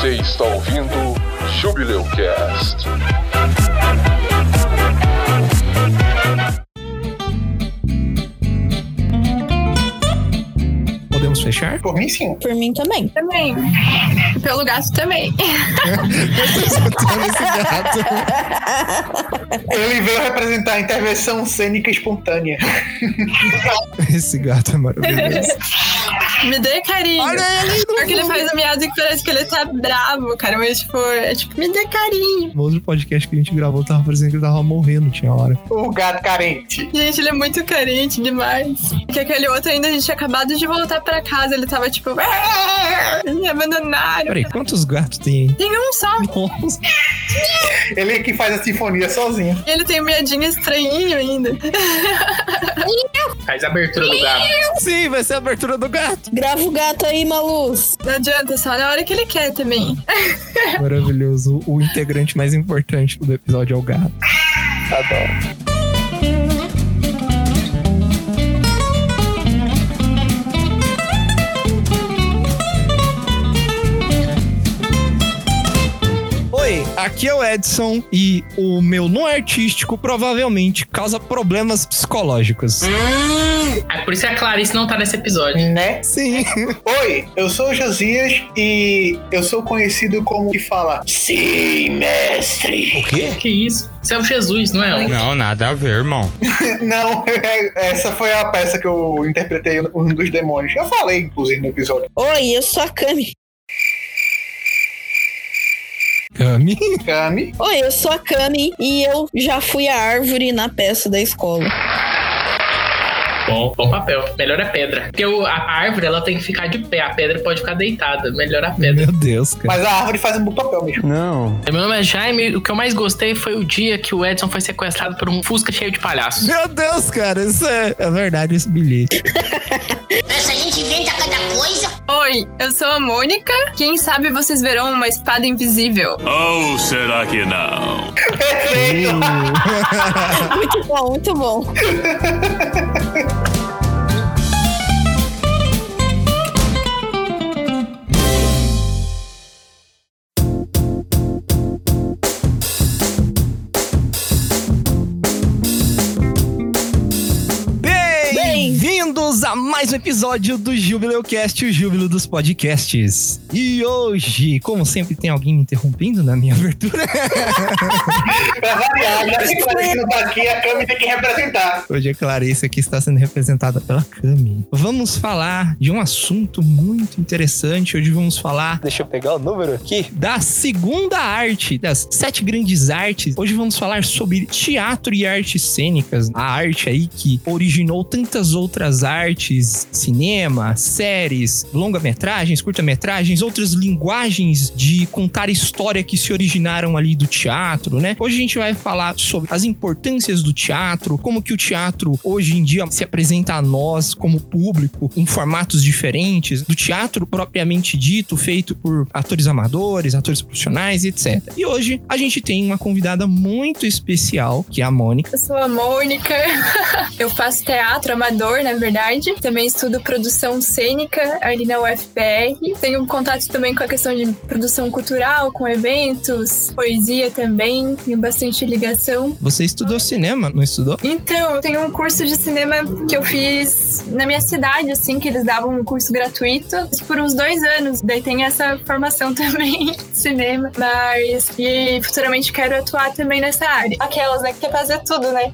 Você está ouvindo Jubileu Cast. Podemos fechar? Por mim, sim. Por mim também. Também. Pelo gato também. esse gato. Ele veio representar a intervenção cênica espontânea. Esse gato é maravilhoso. Me dê carinho. Olha ele Porque ele faz um miado que parece que ele tá bravo, cara. Mas, tipo, é tipo, me dê carinho. No outro podcast que a gente gravou, tava parecendo que ele tava morrendo, tinha hora. O gato carente. Gente, ele é muito carente demais. Que aquele outro ainda a gente tinha acabado de voltar pra casa. Ele tava tipo. "Ah, Me abandonaram. Peraí, quantos gatos tem aí? Tem um só. Nossa. Ele é que faz a sinfonia sozinho. Ele tem um miadinho estranhinho ainda. Faz a abertura do gato. Sim, vai ser a abertura do gato. Grava o gato aí, Maluz. Não adianta, só na hora que ele quer também. Maravilhoso. O integrante mais importante do episódio é o gato. Adoro. Aqui é o Edson e o meu não artístico provavelmente causa problemas psicológicos. Hum, é por isso que a Clarice não tá nesse episódio. Né? Sim. Oi, eu sou o Josias e eu sou conhecido como que fala Sim, mestre. Que isso? Você é o Jesus, não é? Não, nada a ver, irmão. Não, é- essa foi a peça que eu interpretei um dos demônios. Eu falei, inclusive, no episódio. Oi, eu sou a Cami. Cami. Kami. Oi, eu sou a Cami e eu já fui a árvore na peça da escola. Bom, bom papel. Melhor a pedra. Porque o- a árvore, ela tem que ficar de pé. A pedra pode ficar deitada. Melhor a pedra. Meu Deus, cara. Mas a árvore faz um bom papel mesmo. Não. Meu nome é Jaime. O que eu mais gostei foi o dia que o Edson foi sequestrado por um Fusca cheio de palhaços. Meu Deus, cara, isso é, é verdade, esse bilhete. Essa gente inventa cada coisa. Oi, eu sou a Mônica. Quem sabe vocês verão uma espada invisível. Ou será que não? Perfeito. Muito bom, muito bom. Bem-vindos a mais um episódio do Jubileu Cast, o júbilo dos podcasts. E hoje, como sempre, tem alguém me interrompendo na minha abertura. pra variar, já que Clarice não tá aqui, a Kami tem que representar. Hoje a Clarice aqui está sendo representada pela Cami. Vamos falar de um assunto muito interessante. Hoje vamos falar, deixa eu pegar o número aqui, da segunda arte, das sete grandes artes. Hoje vamos falar sobre teatro e artes cênicas. A arte aí que originou tantas outras artes, cinema, séries, longa-metragens, curta-metragens, outras linguagens de contar história que se originaram ali do teatro, né? Hoje a gente vai falar sobre as importâncias do teatro, como que o teatro hoje em dia se apresenta a nós como público em formatos diferentes, do teatro propriamente dito, feito por atores amadores, atores profissionais, etc. E hoje a gente tem uma convidada muito especial, que é a Mônica. Eu sou a Mônica. Eu faço teatro amador, na verdade. Também estudo produção cênica ali na UFPR. Tenho contato também com a questão de produção cultural, com eventos, poesia também. Tenho bastante ligação. Você estudou cinema, não estudou? Então, tenho um curso de cinema que eu fiz na minha cidade, assim, que eles davam um curso gratuito por uns dois anos. Daí tem essa formação também cinema. Mas, e futuramente quero atuar também nessa área. Aquelas, né, que quer fazer tudo, né?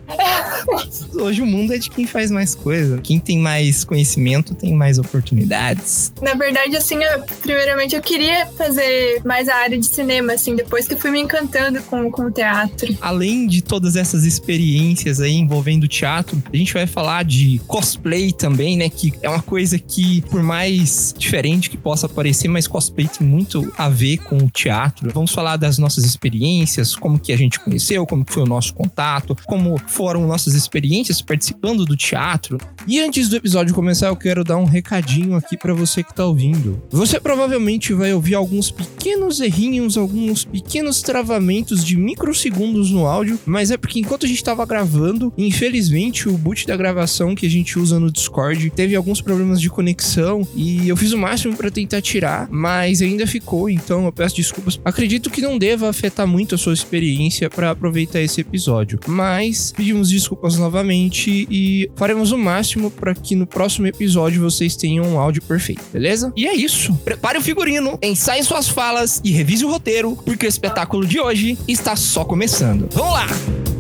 Hoje o mundo é de quem faz mais coisa. Quem tem mais conhecimento tem mais oportunidades. Na verdade, assim, eu, primeiramente eu queria fazer mais a área de cinema, assim, depois que eu fui me encantando com, com o teatro. Além de todas essas experiências aí envolvendo teatro, a gente vai falar de cosplay também, né? Que é uma coisa que, por mais diferente que possa parecer, mas cosplay tem muito a ver com o teatro. Vamos falar das nossas experiências, como que a gente conheceu, como que foi o nosso contato, como foram nossas experiências participando do teatro. E antes do episódio começar, eu quero dar um recadinho aqui pra você que tá ouvindo. Você provavelmente vai ouvir alguns pequenos errinhos, alguns pequenos travamentos de microsegundos no áudio, mas é porque enquanto a gente tava gravando, infelizmente o boot da gravação que a gente usa no Discord teve alguns problemas de conexão e eu fiz o máximo pra tentar tirar, mas ainda ficou, então eu peço desculpas. Acredito que não deva afetar muito a sua experiência pra aproveitar esse episódio, mas pedimos desculpas novamente e faremos o máximo para que no próximo episódio vocês tenham um áudio perfeito, beleza? E é isso. Prepare o figurino, ensaie suas falas e revise o roteiro, porque o espetáculo de hoje está só começando. Vamos lá!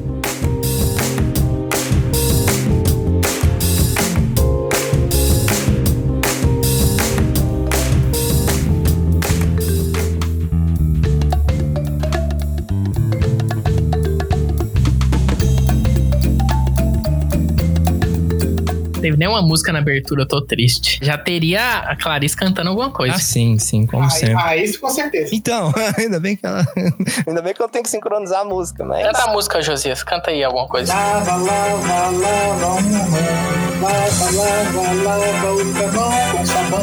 Teve nenhuma música na abertura, eu tô triste. Já teria a Clarice cantando alguma coisa. Ah, sim, sim, como Ah, sempre. ah, isso com certeza. Então, ainda bem que ela. ainda bem que eu tenho que sincronizar a música, mas. Canta a música, Josias. Canta aí alguma coisa. Lava, lava, lava uma mão. Lava, lava, lava outra mão com sabão.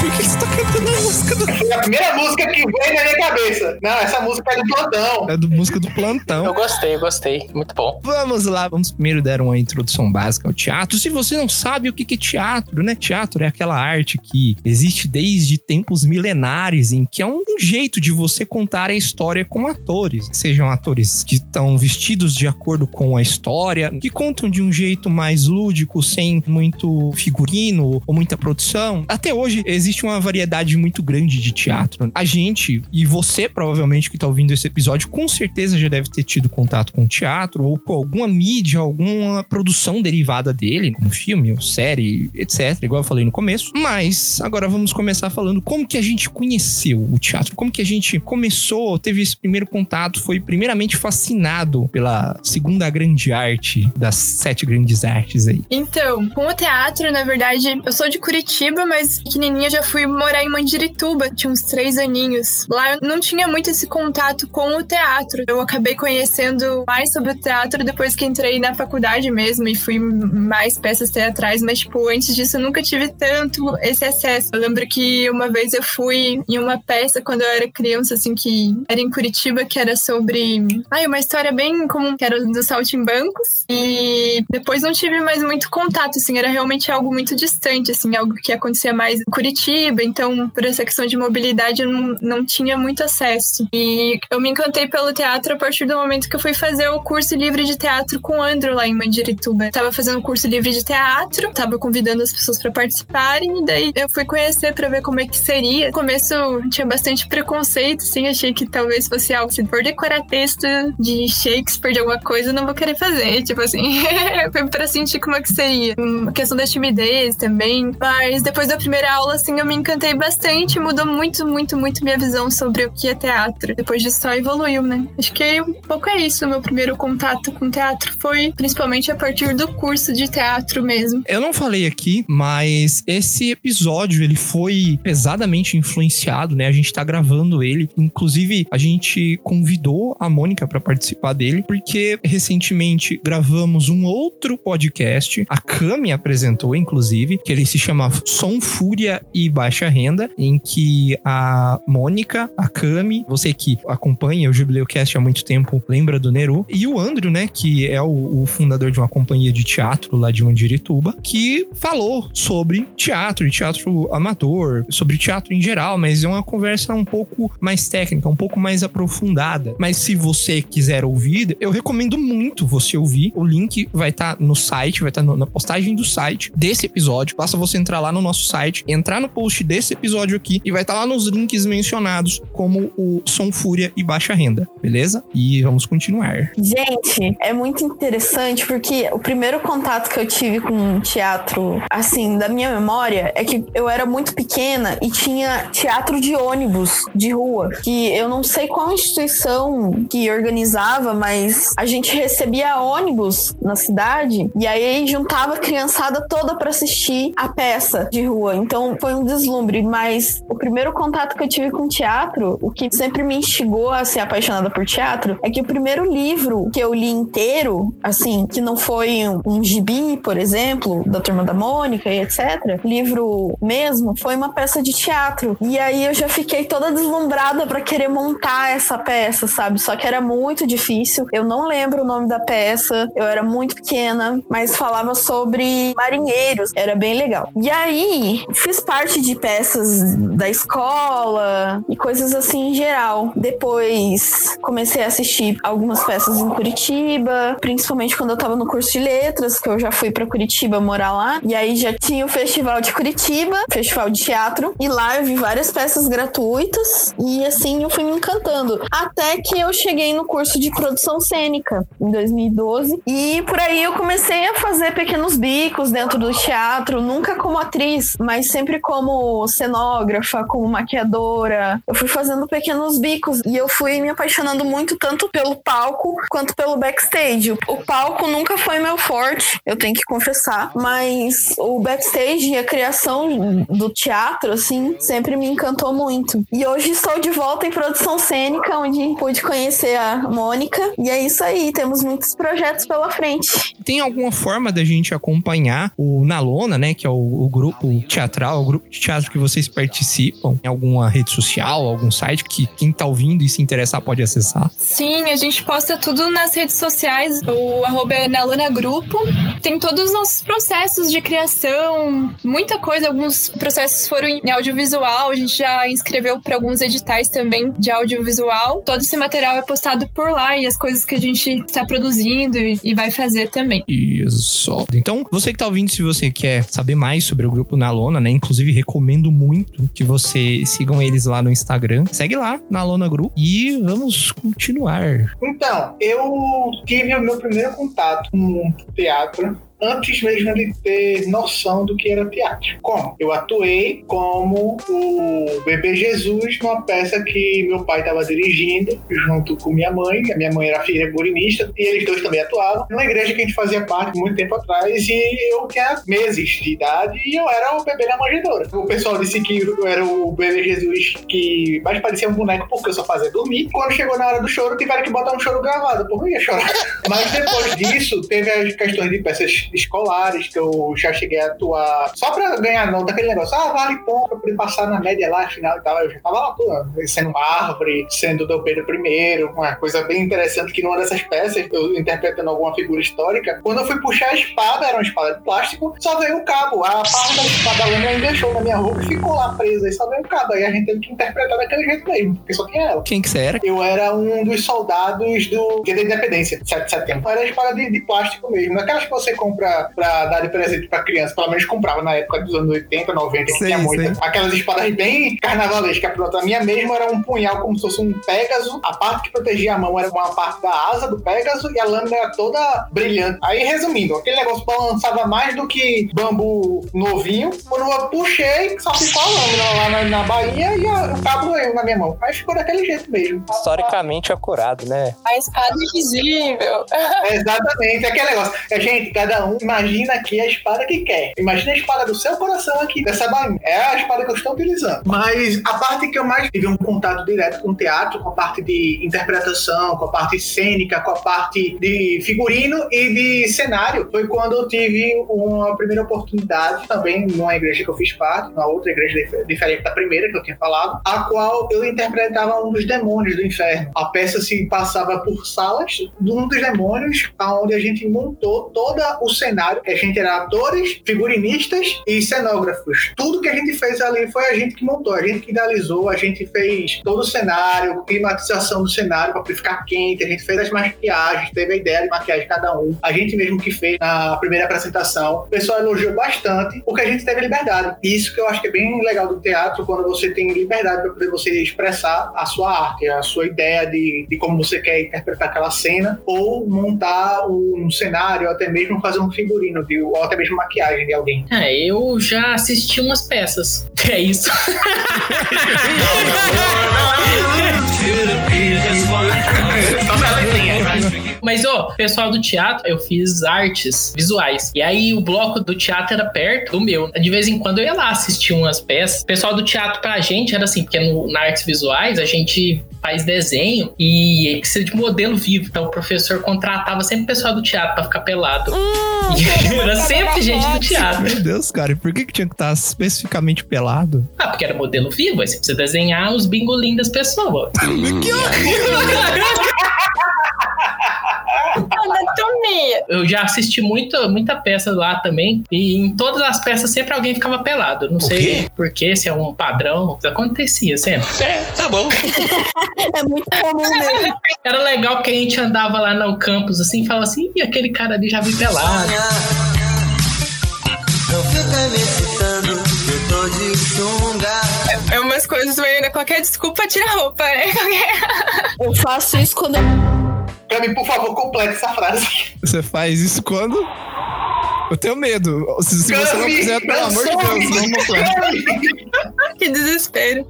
Por que você tá cantando música do. Foi a primeira música que veio na minha cabeça. Não, essa música é do plantão. É do música do plantão. Eu gostei, eu gostei. Muito bom. Vamos lá, vamos primeiro dar uma introdução básica ao teatro. Se você não sabe o que que é teatro, né? Teatro é aquela arte que existe desde tempos milenares, em que é um jeito de você contar a história com atores. Sejam atores que estão vestidos de acordo com a história, que contam de um jeito mais lúdico, sem muito figurino ou muita produção. Até hoje existe uma variedade muito grande de teatro. A gente, e você provavelmente que está ouvindo esse episódio, com certeza já deve ter tido contato com teatro ou com alguma mídia, alguma produção derivada dele, como filme ou série, etc. Igual eu falei no começo. Mas agora vamos começar falando como que a gente conheceu o teatro, como que a gente começou, teve esse primeiro contato, foi primeiramente fascinado pela segunda grande arte das sete grandes artes aí. Então, com o teatro, na verdade, eu sou de Curitiba, mas pequenininha já fui morar em Mandirituba, tinha uns três aninhos. Lá eu não tinha muito esse contato com o teatro. Eu acabei conhecendo mais sobre o teatro depois que entrei na faculdade mesmo e fui mais peças teatrais, mas, tipo, antes disso eu nunca tive tanto esse acesso. Eu lembro que uma vez eu fui em uma peça quando eu era criança, assim, que era em Curitiba, que era sobre. Ai, uma história bem comum, que era dos saltimbancos. E depois não tive mais muito contato, assim, era realmente algo muito distante, assim, algo que acontecia mais em Curitiba. Então, por essa questão de mobilidade, eu não, não tinha muito acesso. E eu me encantei pelo teatro a partir do momento que eu fui fazer o curso livre de teatro com o Andrew lá em Mandirituba. Tava fazendo o curso livre de teatro, tava convidando as pessoas para participarem, e daí eu fui conhecer para ver como é que seria. No começo tinha bastante preconceito, assim, achei que talvez fosse algo, se for decorar texto de Shakespeare, de alguma coisa, não vou querer fazer. Tipo assim, foi pra sentir como é que seria. Uma questão da timidez também. Mas depois da primeira aula, assim, eu me encantei bastante, mudou muito, muito, muito minha visão sobre o que é teatro. Depois disso só evoluiu, né? Acho que um pouco é isso. Meu primeiro contato com teatro foi principalmente a partir do curso de teatro mesmo. Eu não falei aqui, mas esse episódio ele foi pesadamente influenciado, né? A gente tá gravando ele, inclusive a gente convidou a Mônica para participar dele, porque recentemente gravamos um outro podcast, a Cami apresentou inclusive, que ele se chama Som Fúria e Baixa Renda, em que a Mônica, a Cami, você que acompanha o Jubileu Cast há muito tempo, lembra do Neru, e o Andrew, né, que é o, o fundador de uma companhia de teatro lá de Mandirituba, que falou sobre teatro teatro amador, sobre teatro em geral, mas é uma conversa um pouco mais técnica, um pouco mais aprofundada. Mas se você quiser ouvir, eu recomendo muito você ouvir. O link vai estar no site, vai estar na postagem do site desse episódio. Basta você entrar lá no nosso site, entrar no post desse episódio aqui e vai estar lá nos links mencionados como o Som Fúria e Baixa Renda, beleza? E vamos continuar. Gente, é muito interessante porque o primeiro contato que eu tive com teatro, assim, da minha memória, é que eu era muito pequena e tinha teatro de ônibus de rua, que eu não sei qual instituição que organizava, mas a gente recebia ônibus na cidade e aí juntava a criançada toda para assistir a peça de rua. Então foi um deslumbre, mas o primeiro contato que eu tive com teatro, o que sempre me instigou a ser apaixonada por teatro, é que o primeiro livro que eu li inteiro, assim, que não foi um, um gibi, por exemplo, da Turma da Mônica e etc., livro mesmo, foi uma peça de teatro. E aí eu já fiquei toda deslumbrada para querer montar essa peça, sabe? Só que era muito difícil. Eu não lembro o nome da peça, eu era muito pequena, mas falava sobre marinheiros, era bem legal. E aí, fiz parte de peças da escola e coisas assim em geral. Depois comecei a assistir algumas peças em Curitiba, principalmente quando eu tava no curso de letras, que eu já fui para Curitiba morar lá. E aí já tinha o Festival de Curitiba, Festival de Teatro, e lá eu vi várias peças gratuitas e assim eu fui me encantando. Até que eu cheguei no curso de produção cênica em 2012 e por aí eu comecei a fazer pequenos bicos dentro do teatro, nunca como atriz, mas sempre como cenógrafa, como maquiadora. Eu fui fazendo pequenos bicos e eu fui me apaixonando muito tanto pelo palco quanto pelo backstage. O palco nunca foi meu forte, eu tenho que confessar, mas o backstage e a criação do teatro, assim, sempre me encantou muito. E hoje estou de volta em produção cênica, onde pude conhecer a Mônica. E é isso aí, temos muitos projetos pela frente. Tem alguma forma da gente acompanhar o Nalona, né? Que é o, o grupo teatral, o grupo de teatro que vocês participam, em alguma rede social, algum site que quem tá ouvindo e se interessar pode acessar? Sim, a gente posta tudo nas redes sociais. O arroba é Nalona Grupo. Tem todos os nossos processos de criação, muita coisa. Alguns processos foram em audiovisual, a gente já inscreveu para alguns editais também de audiovisual. Todo esse material é postado por lá e as coisas que a gente está produzindo e, vai fazer também. Isso. Então, você que tá ouvindo, se você quer saber mais sobre o grupo Nalona, né? Inclusive, recomendo muito que você sigam eles lá no Instagram. Segue lá, Nalona Group. E vamos continuar. Então, eu tive o meu primeiro contato com teatro antes mesmo de ter noção do que era teatro. Como? Eu atuei como o bebê Jesus numa peça que meu pai estava dirigindo junto com minha mãe. A minha mãe era figurinista e eles dois também atuavam. Numa igreja que a gente fazia parte muito tempo atrás e eu tinha meses de idade e eu era o bebê na manjedoura. O pessoal disse que eu era o bebê Jesus que mais parecia um boneco porque eu só fazia dormir. Quando chegou na hora do choro, tiveram que botar um choro gravado, porque eu ia chorar. Mas depois disso, teve as questões de peças escolares, que eu já cheguei a atuar só pra ganhar nota, aquele negócio, ah, vale ponto pra passar na média lá, final e tal. Eu já tava lá atuando, sendo uma árvore, sendo Dom Pedro I, uma coisa bem interessante que numa dessas peças, eu interpretando alguma figura histórica, quando eu fui puxar a espada, era uma espada de plástico, só veio o cabo. A parte da espada lâmina ainda deixou na minha roupa e ficou lá presa, e só veio o cabo. Aí a gente teve que interpretar daquele jeito mesmo, porque só tinha ela. Quem que você era? Eu era um dos soldados do Dia da Independência, 7 de setembro. Era espada de, de plástico mesmo. Aquelas que você compra pra dar de presente pra criança. Pelo menos comprava na época dos anos 80, 90, que Sei, tinha muita. sei. Aquelas espadas bem carnavalescas. Pronto, a minha mesmo era um punhal como se fosse um Pégaso. A parte que protegia a mão era uma parte da asa do Pégaso e a lâmina era toda brilhante. Aí, resumindo, aquele negócio balançava mais do que bambu novinho. Quando eu puxei, só ficou a lâmina lá na, na bainha e a- o cabo eu na minha mão. Aí ficou daquele jeito mesmo. Historicamente acurado, né? A espada invisível. É, exatamente, é aquele negócio. É, gente, cada um imagina aqui a espada que quer. Imagina a espada do seu coração aqui, dessa bainha. É a espada que eu estou utilizando. Mas a parte que eu mais tive um contato direto com o teatro, com a parte de interpretação, com a parte cênica, com a parte de figurino e de cenário, foi quando eu tive uma primeira oportunidade também numa igreja que eu fiz parte, numa outra igreja dif- diferente da primeira que eu tinha falado, a qual eu interpretava um dos demônios do inferno. A peça se passava por salas de um dos demônios, onde a gente montou todo o cenário, que a gente era atores, figurinistas e cenógrafos. Tudo que a gente fez ali foi a gente que montou, a gente que idealizou, a gente fez todo o cenário, climatização do cenário para ficar quente, a gente fez as maquiagens, teve a ideia de maquiagem de cada um, a gente mesmo que fez na primeira apresentação. O pessoal elogiou bastante, porque a gente teve liberdade. Isso que eu acho que é bem legal do teatro, quando você tem liberdade para poder você expressar a sua arte, a sua ideia de, de como você quer interpretar aquela cena, ou montar um cenário, até mesmo fazer um figurino, de, ou até mesmo maquiagem de alguém. É, eu já assisti umas peças. É isso. Só na letrinha. Mas, ó, pessoal do teatro, eu fiz artes visuais. E aí o bloco do teatro era perto do meu. De vez em quando eu ia lá assistir umas peças. O pessoal do teatro pra gente era assim, porque no, na artes visuais a gente faz desenho e precisa de modelo vivo. Então o professor contratava sempre o pessoal do teatro pra ficar pelado. E era sempre gente do teatro. Meu Deus, cara, e por que, que tinha que estar especificamente pelado? Ah, porque era modelo vivo, aí você precisa desenhar os bingolim das pessoas. Anatomia. Eu já assisti muita, muita peça lá também. E em todas as peças sempre alguém ficava pelado. Não sei porquê, se é um padrão. Acontecia sempre. É, tá bom. É muito comum mesmo. Era legal porque a gente andava lá no campus assim e falava assim, e aquele cara ali já vi pelado. Não fica me excitando, eu tô de sunga. É umas coisas meio, né? Qualquer desculpa tira a roupa, né? Qualquer... Eu faço isso quando eu Cami, por favor, complete essa frase. Você faz isso quando? Eu tenho medo. Se, se você não Cami, quiser, pelo amor de Deus, não completa. Cami! que desespero.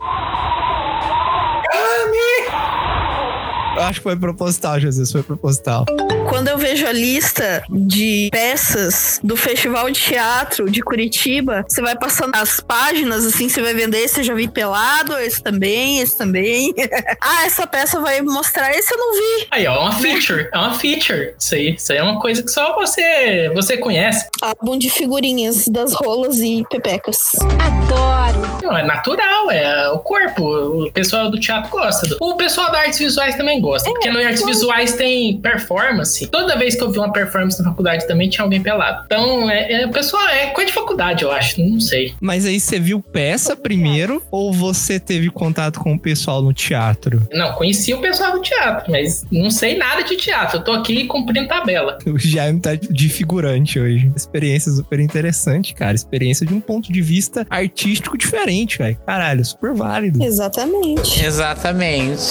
Eu acho que foi proposital, Jesus, foi proposital. Quando eu vejo a lista de peças do Festival de Teatro de Curitiba, você vai passando as páginas, assim, você vai vendo esse eu já vi pelado, esse também, esse também. ah, essa peça vai mostrar, esse eu não vi. Aí, ó, é uma feature. É uma feature. Isso aí. Isso aí é uma coisa que só você, você conhece. Álbum de figurinhas das rolas e pepecas. Não, é natural, é o corpo. O pessoal do teatro gosta. do- O pessoal da artes visuais também gosta. porque no artes visuais tem performance. Toda vez que eu vi uma performance na faculdade também tinha alguém pelado. Então, é, é, o pessoal é coisa de faculdade, eu acho. Não sei. Mas aí você viu peça primeiro ou você teve contato com o pessoal no teatro? Não, conheci o pessoal do teatro, mas não sei nada de teatro. Eu tô aqui cumprindo tabela. O Jaime tá de figurante hoje. Experiência super interessante, cara. Experiência de um ponto de vista artístico diferente, velho. Caralho, super válido. Exatamente. Exatamente.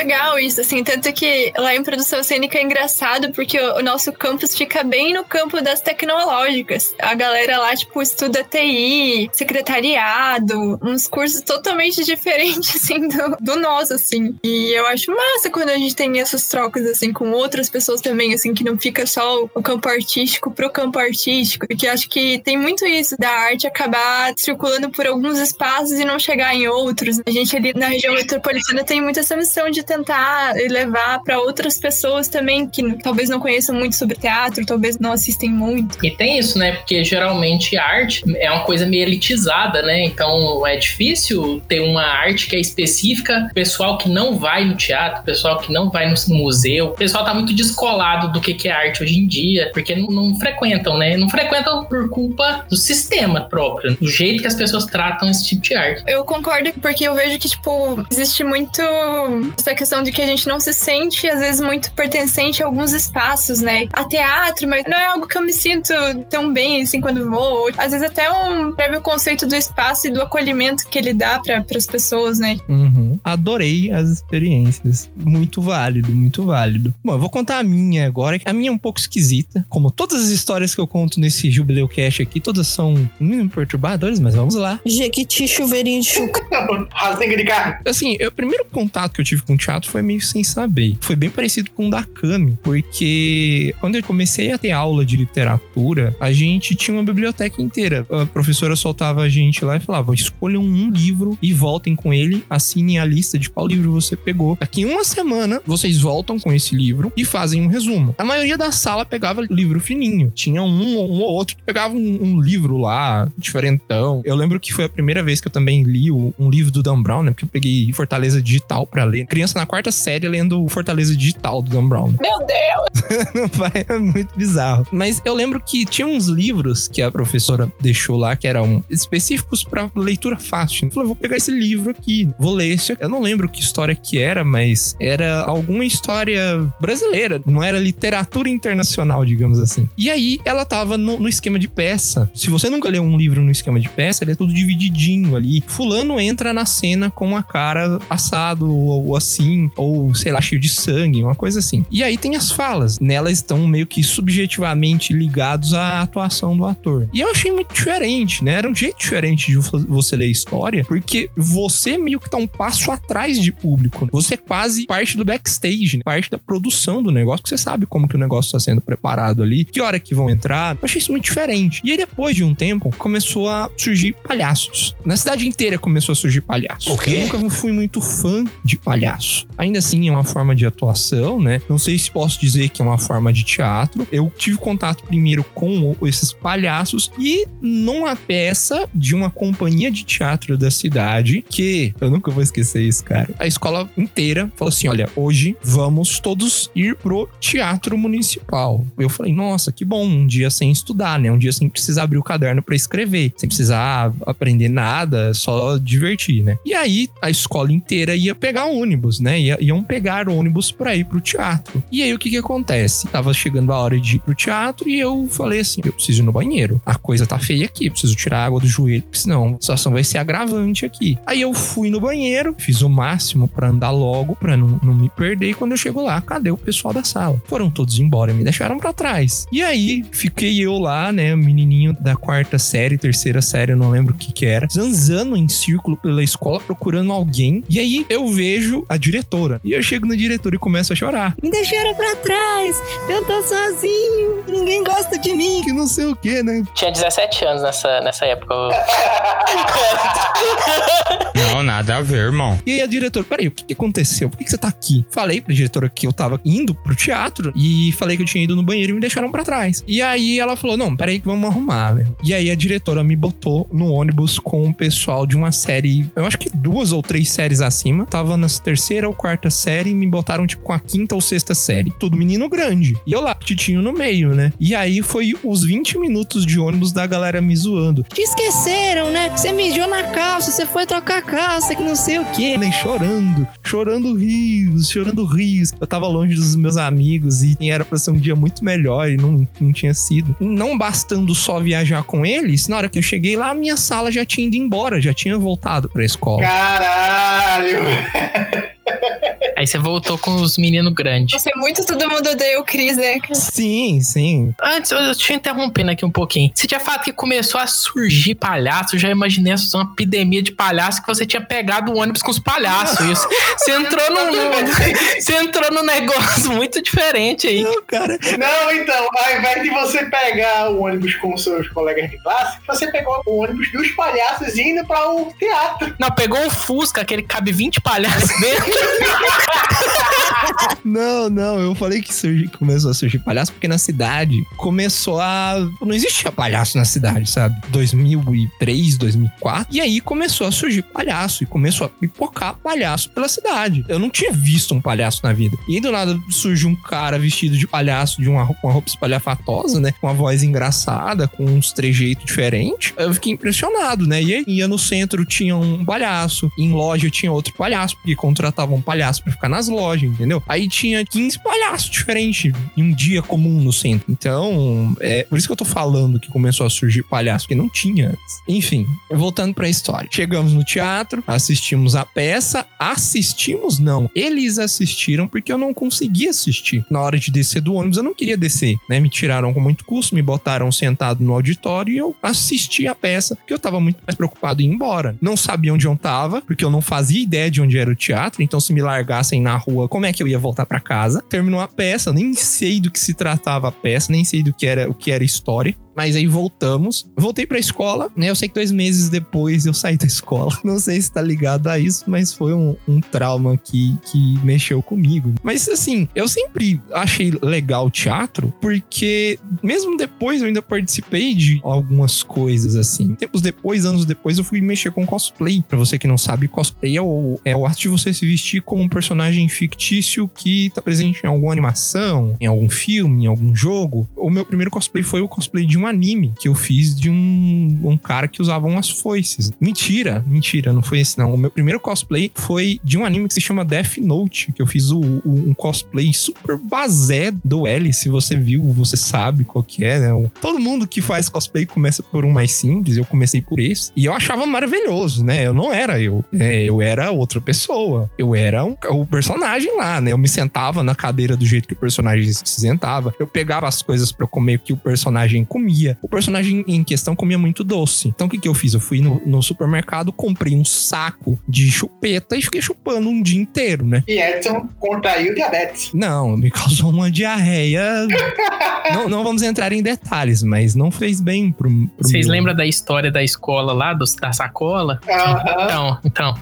Legal isso, assim, tanto que lá em produção cênica é engraçado porque o, o nosso campus fica bem no campo das tecnológicas. A galera lá, tipo, estuda TI, secretariado, uns cursos totalmente diferentes, assim, do, do nosso, assim. E eu acho massa quando a gente tem essas trocas, assim, com outras pessoas também, assim, que não fica só o campo artístico pro campo artístico. Porque acho que tem muito isso da arte acabar circulando por alguns espaços e não chegar em outros. A gente ali na região metropolitana tem muito essa missão de tentar levar para outras pessoas também que talvez não conheçam muito sobre teatro, talvez não assistem muito. E tem isso, né? Porque geralmente a arte é uma coisa meio elitizada, né? Então é difícil ter uma arte que é específica. Pessoal que não vai no teatro, pessoal que não vai no museu, o pessoal tá muito descolado do que que é arte hoje em dia, porque não, não frequentam, né? Não frequentam por culpa do sistema próprio, do jeito que as pessoas tratam esse tipo de arte. Eu concordo porque eu vejo que, tipo, existe muito essa questão de que a gente não se sente, às vezes, muito pertencente a alguns espaços, né? A teatro, mas não é algo que eu me sinto tão bem, assim, quando vou. Às vezes até um prévio conceito do espaço e do acolhimento que ele dá para as pessoas, né? Uhum. Adorei as experiências. Muito válido, muito válido. Bom, eu vou contar a minha agora. que A minha é um pouco esquisita. Como todas as histórias que eu conto nesse Jubileu Cash aqui, todas são um mínimo perturbadoras, mas vamos lá. Jequiti, chuveirinho de chuca. Assim, o primeiro contato que eu tive com o teatro foi meio sem saber. Foi bem parecido com o da Cami, porque quando eu comecei a ter aula de literatura, a gente tinha uma biblioteca inteira. A professora soltava a gente lá e falava: escolham um livro e voltem com ele, assinem a lista de qual livro você pegou. Daqui uma semana, vocês voltam com esse livro e fazem um resumo. A maioria da sala pegava livro fininho. Tinha um, um ou outro que pegava um, um livro lá, diferentão. Eu lembro que foi a primeira vez que eu também li o- um livro do Dan Brown, né? Porque eu peguei Fortaleza Digital pra ler. criança na quarta série lendo Fortaleza Digital do Dan Brown. Meu Deus! É muito bizarro. Mas eu lembro que tinha uns livros que a professora deixou lá que eram específicos para leitura fácil. Ela falou, vou pegar esse livro aqui, vou ler esse. Eu não lembro que história que era, mas era alguma história brasileira, não era literatura internacional, digamos assim. E aí ela tava no, no esquema de peça. Se você nunca leu um livro no esquema de peça, ele é tudo divididinho ali. Fulano entra na cena com a cara assado ou assim, ou sei lá, cheio de sangue, uma coisa assim. E aí tem as falas. Nelas estão meio que subjetivamente ligados à atuação do ator. E eu achei muito diferente, né? Era um jeito diferente de você ler história, porque você meio que tá um passo atrás de público. Você é quase parte do backstage, né? parte da produção do negócio, que você sabe como que o negócio está sendo preparado ali, que hora que vão entrar. Eu achei isso muito diferente. E aí, depois de um tempo, começou a surgir palhaços. Na cidade inteira começou a surgir palhaços. O quê? Eu nunca fui muito fã de palhaço. Ainda assim, é uma forma de atuação, né? Não sei se posso dizer que é uma forma de teatro. Eu tive contato primeiro com esses palhaços e numa peça de uma companhia de teatro da cidade que eu nunca vou esquecer isso, cara. A escola inteira falou assim: olha, hoje vamos todos ir pro teatro municipal. Eu falei, nossa, que bom, um dia sem estudar, né? Um dia sem precisar abrir o caderno para escrever, sem precisar aprender nada, só divertir, né? E aí a escola inteira ia pegar ônibus, né? Ia, iam pegar ônibus para ir pro teatro. E aí o que que acontece? Tava chegando a hora de ir pro teatro e eu falei assim: eu preciso ir no banheiro. A coisa tá feia aqui, preciso tirar água do joelho, porque senão a situação vai ser agravante aqui. Aí eu fui no banheiro, fiz o máximo para andar logo, para não, não me perder. E quando eu chego lá, cadê o pessoal da sala? Foram todos embora, me deixaram para trás. E aí fiquei eu lá, né, menininho da quarta série, terceira série, eu não lembro o que que era, zanzando em círculo pela escola procurando alguém. E aí eu vejo a diretora. E eu chego na diretora e começo a chorar. Me deixaram pra trás, eu tô sozinho, ninguém gosta de mim. Que não sei o que, né? Tinha 17 anos nessa, nessa época. Não, nada a ver, irmão. E aí a diretora, peraí, o que, que aconteceu? Por que, que você tá aqui? Falei pra diretora que eu tava indo pro teatro e falei que eu tinha ido no banheiro e me deixaram pra trás. E aí ela falou: não, peraí que vamos arrumar, velho. E aí a diretora me botou no ônibus com o pessoal de uma série, eu acho que duas ou três séries acima. Tava na terceira ou quarta série e me botaram, tipo, com a quinta ou sexta série. Tudo menino grande. E eu lá, titinho no meio, né? E aí foi os 20 minutos de ônibus da galera me zoando. Te esqueceram, né? Você mijou na calça, você foi trocar calça, que não sei o quê. Nem chorando, chorando rios, chorando rios. Eu tava longe dos meus amigos e era pra ser um dia muito melhor e não, não tinha sido. Não bastando só viajar com eles, na hora que eu cheguei lá, a minha sala já tinha ido embora, já tinha voltado pra escola. Caralho! Aí você voltou com os meninos grandes. Você é muito todo mundo odeia o Cris, né? Sim, sim. Antes, eu te interrompendo aqui um pouquinho. Você tinha falado que começou a surgir palhaço. Eu já imaginei essa uma epidemia de palhaço que você tinha pegado o ônibus com os palhaços. Isso. Você entrou num. Você entrou num negócio muito diferente aí. Não, cara. Não, então, ao invés de você pegar o ônibus com seus colegas de classe, você pegou o ônibus dos palhaços indo para o teatro. Não, pegou um Fusca, aquele que cabe 20 palhaços dentro. Não, não, eu falei que surgi, começou a surgir palhaço porque na cidade começou a. Não existia palhaço na cidade, sabe? 2003, 2004. E aí começou a surgir palhaço e começou a pipocar palhaço pela cidade. Eu não tinha visto um palhaço na vida. E do nada surge um cara vestido de palhaço, de uma uma roupa espalhafatosa, né? Com uma voz engraçada, com uns trejeitos diferentes. Eu fiquei impressionado, né? E aí ia no centro, tinha um palhaço. Em loja tinha outro palhaço, porque contratavam um palhaço pra ficar nas lojas, entendeu? Aí tinha 15 palhaços diferentes em um dia comum no centro. Então, é por isso que eu tô falando que começou a surgir palhaço, porque não tinha antes. Enfim, voltando pra história. Chegamos no teatro, assistimos a peça. Assistimos, não. Eles assistiram porque eu não conseguia assistir. Na hora de descer do ônibus, eu não queria descer, né? Me tiraram com muito custo, me botaram sentado no auditório e eu assisti a peça, porque eu tava muito mais preocupado em ir embora. Não sabia onde eu tava, porque eu não fazia ideia de onde era o teatro, então se me largassem na rua, como é que eu ia voltar para casa? Terminou a peça, nem sei do que se tratava a peça, nem sei do que era o que era história. Mas aí voltamos. Voltei pra escola, né? Eu sei que dois meses depois eu saí da escola. Não sei se tá ligado a isso, mas foi um, um trauma que, que mexeu comigo. Mas assim, eu sempre achei legal teatro, porque mesmo depois eu ainda participei de algumas coisas assim. Tempos depois, anos depois, eu fui mexer com cosplay. Pra você que não sabe, cosplay é o, é o ato de você se vestir como um personagem fictício que tá presente em alguma animação, em algum filme, em algum jogo. O meu primeiro cosplay foi o cosplay de um anime que eu fiz de um, um cara que usava umas foices. Mentira, mentira, não foi esse não. O meu primeiro cosplay foi de um anime que se chama Death Note, que eu fiz o, o, um cosplay super basé do L. Se você viu, você sabe qual que é, né? Todo mundo que faz cosplay começa por um mais simples, eu comecei por esse. E eu achava maravilhoso, né? Eu não era eu. É, eu era outra pessoa. Eu era um, o personagem lá, né? Eu me sentava na cadeira do jeito que o personagem se sentava. Eu pegava as coisas para comer que o personagem comia. O personagem em questão comia muito doce. Então o que, que eu fiz? Eu fui no, no supermercado, comprei um saco de chupeta e fiquei chupando um dia inteiro, né? E Edson contraiu diabetes. Não, me causou uma diarreia. não, não vamos entrar em detalhes, mas não fez bem pro. pro Vocês meu... lembram da história da escola lá, do, da sacola? Aham. Então, então.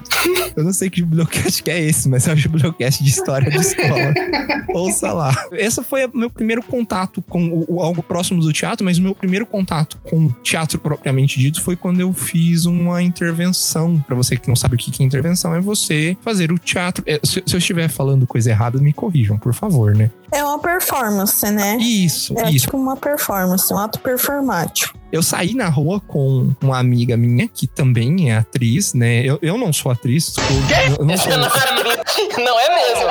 Eu não sei que bibliocast que é esse, mas é o bibliocast de história de escola. Ouça lá. Esse foi o meu primeiro contato com o, o- algo próximo do teatro, mas o meu primeiro contato com teatro propriamente dito foi quando eu fiz uma intervenção. Pra você que não sabe o que que é intervenção, é você fazer o teatro. É, se, se eu estiver falando coisa errada, me corrijam, por favor, né? É uma performance, né? Isso, É isso. tipo uma performance, um ato performático. Eu saí na rua com uma amiga minha, que também é atriz, né? Eu, eu não sou atriz. Eu, eu não sou. Não, não é mesmo.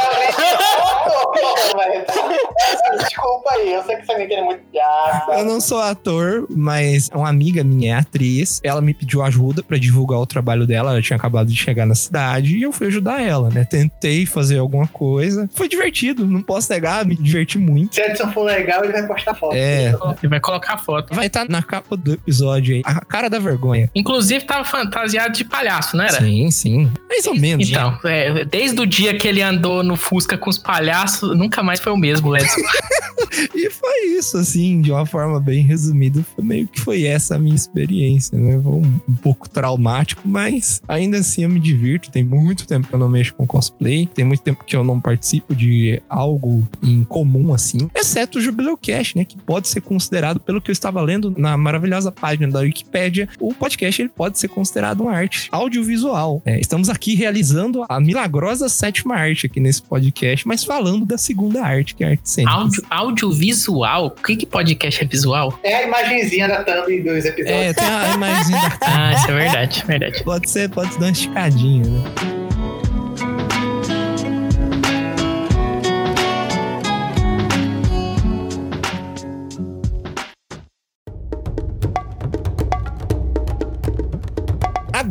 Desculpa aí, eu sei que você me muito piada. Eu não sou ator, mas uma amiga minha é atriz. Ela me pediu ajuda pra divulgar o trabalho dela. Ela tinha acabado de chegar na cidade e eu fui ajudar ela, né? Tentei fazer alguma coisa. Foi divertido, não posso negar, me diverti muito. Se Edson for legal, ele vai postar foto. É. Ele vai colocar a foto. Vai estar na capa do episódio aí. A cara da vergonha. Inclusive, tava fantasiado de palhaço, não era? Sim, sim. Mais ou menos. Então, é, desde o dia que ele andou no Fusca com os palhaços, nunca mais foi o mesmo, Edson. E foi isso, assim, de uma forma bem resumida. Meio que foi essa a minha experiência, né? Foi um, um pouco traumático, mas ainda assim eu me divirto. Tem muito tempo que eu não mexo com cosplay. Tem muito tempo que eu não participo de algo em comum, assim. Exceto o Jubileu Cash, né? Que pode ser considerado, pelo que eu estava lendo na maravilhosa página da Wikipédia, o podcast ele pode ser considerado uma arte audiovisual. É, estamos aqui realizando a milagrosa sétima arte aqui nesse podcast, mas falando da segunda arte, que é a arte cênica. Áudio, audiovisual? O que, que podcast é visual? É a imagenzinha da thumb dos episódios. É, tem a imagem da Ah, isso é verdade, verdade. Pode ser, pode dar uma esticadinha, né?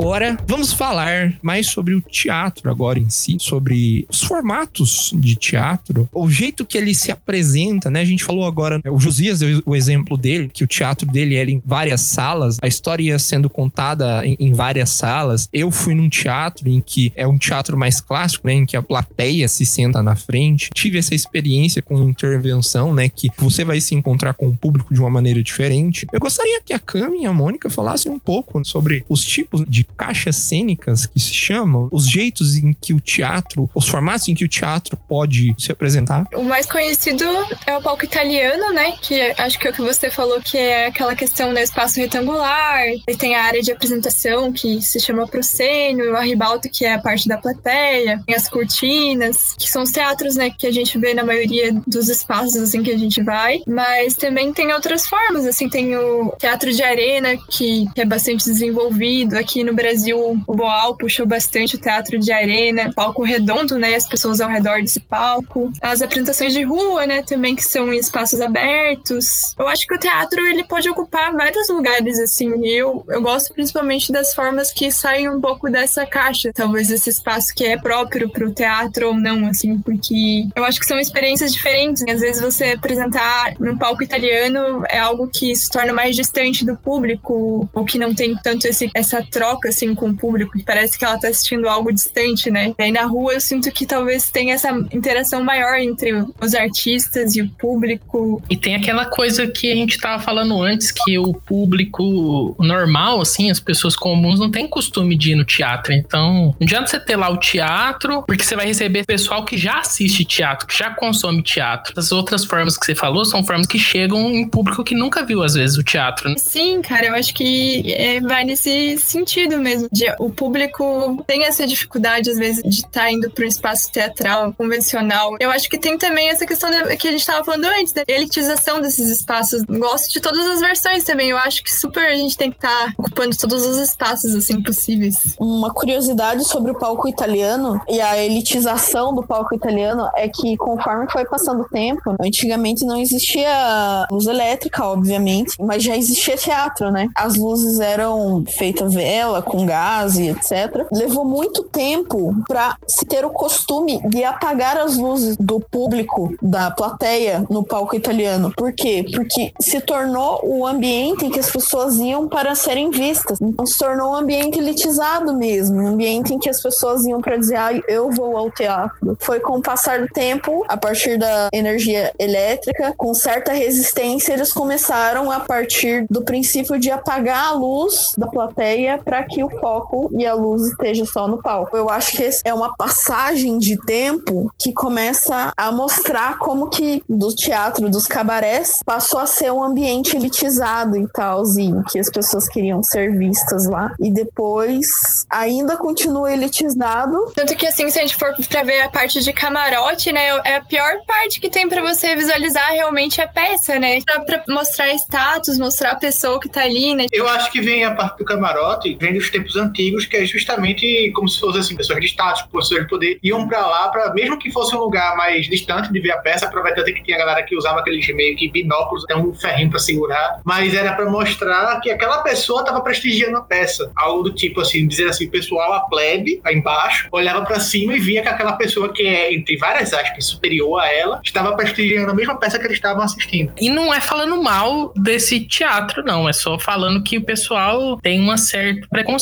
Agora, vamos falar mais sobre o teatro agora em si, sobre os formatos de teatro, o jeito que ele se apresenta, né? A gente falou agora, o Josias deu o exemplo dele, que o teatro dele era em várias salas, a história ia sendo contada em, em várias salas. Eu fui num teatro em que é um teatro mais clássico, né? Em que a plateia se senta na frente. Tive essa experiência com intervenção, né? Que você vai se encontrar com o público de uma maneira diferente. Eu gostaria que a Cami e a Mônica falassem um pouco sobre os tipos de caixas cênicas que se chamam, os jeitos em que o teatro, os formatos em que o teatro pode se apresentar. O mais conhecido é o palco italiano, né? Que acho que é o que você falou, que é aquela questão do espaço retangular. E tem a área de apresentação, que se chama proscênio, o arribalto, que é a parte da plateia. Tem as cortinas, que são os teatros, né? Que a gente vê na maioria dos espaços, assim, que a gente vai. Mas também tem outras formas, assim. Tem o teatro de arena, que é bastante desenvolvido. Aqui no Brasil, o Boal puxou bastante o teatro de arena. Palco redondo, né? As pessoas ao redor desse palco. As apresentações de rua, né? Também que são em espaços abertos. Eu acho que o teatro, ele pode ocupar vários lugares, assim. E eu, eu gosto principalmente das formas que saem um pouco dessa caixa. Talvez esse espaço que é próprio pro teatro ou não, assim. Porque eu acho que são experiências diferentes. Às vezes você apresentar no palco italiano é algo que se torna mais distante do público. Ou que não tem tanto esse, essa troca, assim, com o público. Parece que ela tá assistindo algo distante, né? E aí na rua eu sinto que talvez tenha essa interação maior entre os artistas e o público. E tem aquela coisa que a gente tava falando antes, que o público normal, assim, as pessoas comuns não tem costume de ir no teatro. Então, não adianta você ter lá o teatro, porque você vai receber pessoal que já assiste teatro, que já consome teatro. As outras formas que você falou são formas que chegam em público que nunca viu, às vezes, o teatro. Né? Sim, cara, eu acho que é, vai nesse sentido mesmo. De, o público tem essa dificuldade, às vezes, de estar tá indo para um espaço teatral convencional. Eu acho que tem também essa questão que a gente estava falando antes, da elitização desses espaços. Gosto de todas as versões também. Eu acho que super a gente tem que estar tá ocupando todos os espaços, assim, possíveis. Uma curiosidade sobre o palco italiano e a elitização do palco italiano é que conforme foi passando o tempo, antigamente não existia luz elétrica, obviamente, mas já existia teatro, né? As luzes eram feitas vela, com gás e etc. Levou muito tempo para se ter o costume de apagar as luzes do público, da plateia no palco italiano. Por quê? Porque se tornou o ambiente em que as pessoas iam para serem vistas. Então se tornou um ambiente elitizado mesmo, um ambiente em que as pessoas iam para dizer, ah, eu vou ao teatro. Foi com o passar do tempo, a partir da energia elétrica, com certa resistência, eles começaram a partir do princípio de apagar a luz da plateia para que o foco e a luz esteja só no palco. Eu acho que é uma passagem de tempo que começa a mostrar como que do teatro, dos cabarés, passou a ser um ambiente elitizado e tal, que as pessoas queriam ser vistas lá. E depois ainda continua elitizado. Tanto que assim, se a gente for pra ver a parte de camarote, né, é a pior parte que tem para você visualizar realmente a peça, né? Pra, pra mostrar status, mostrar a pessoa que tá ali, né? Eu acho que vem a parte do camarote, vem dos tempos antigos, que é justamente como se fosse assim, pessoas de status, pessoas de poder, iam para lá para mesmo que fosse um lugar mais distante de ver a peça, aproveitando que tinha galera que usava aqueles meio que binóculos, até um ferrinho para segurar, mas era para mostrar que aquela pessoa tava prestigiando a peça, algo do tipo assim, dizer assim, pessoal, a plebe, aí embaixo, olhava para cima e via que aquela pessoa que é, entre várias aspas, superior a ela, estava prestigiando a mesma peça que eles estavam assistindo. E não é falando mal desse teatro, não, é só falando que o pessoal tem um certo preconceito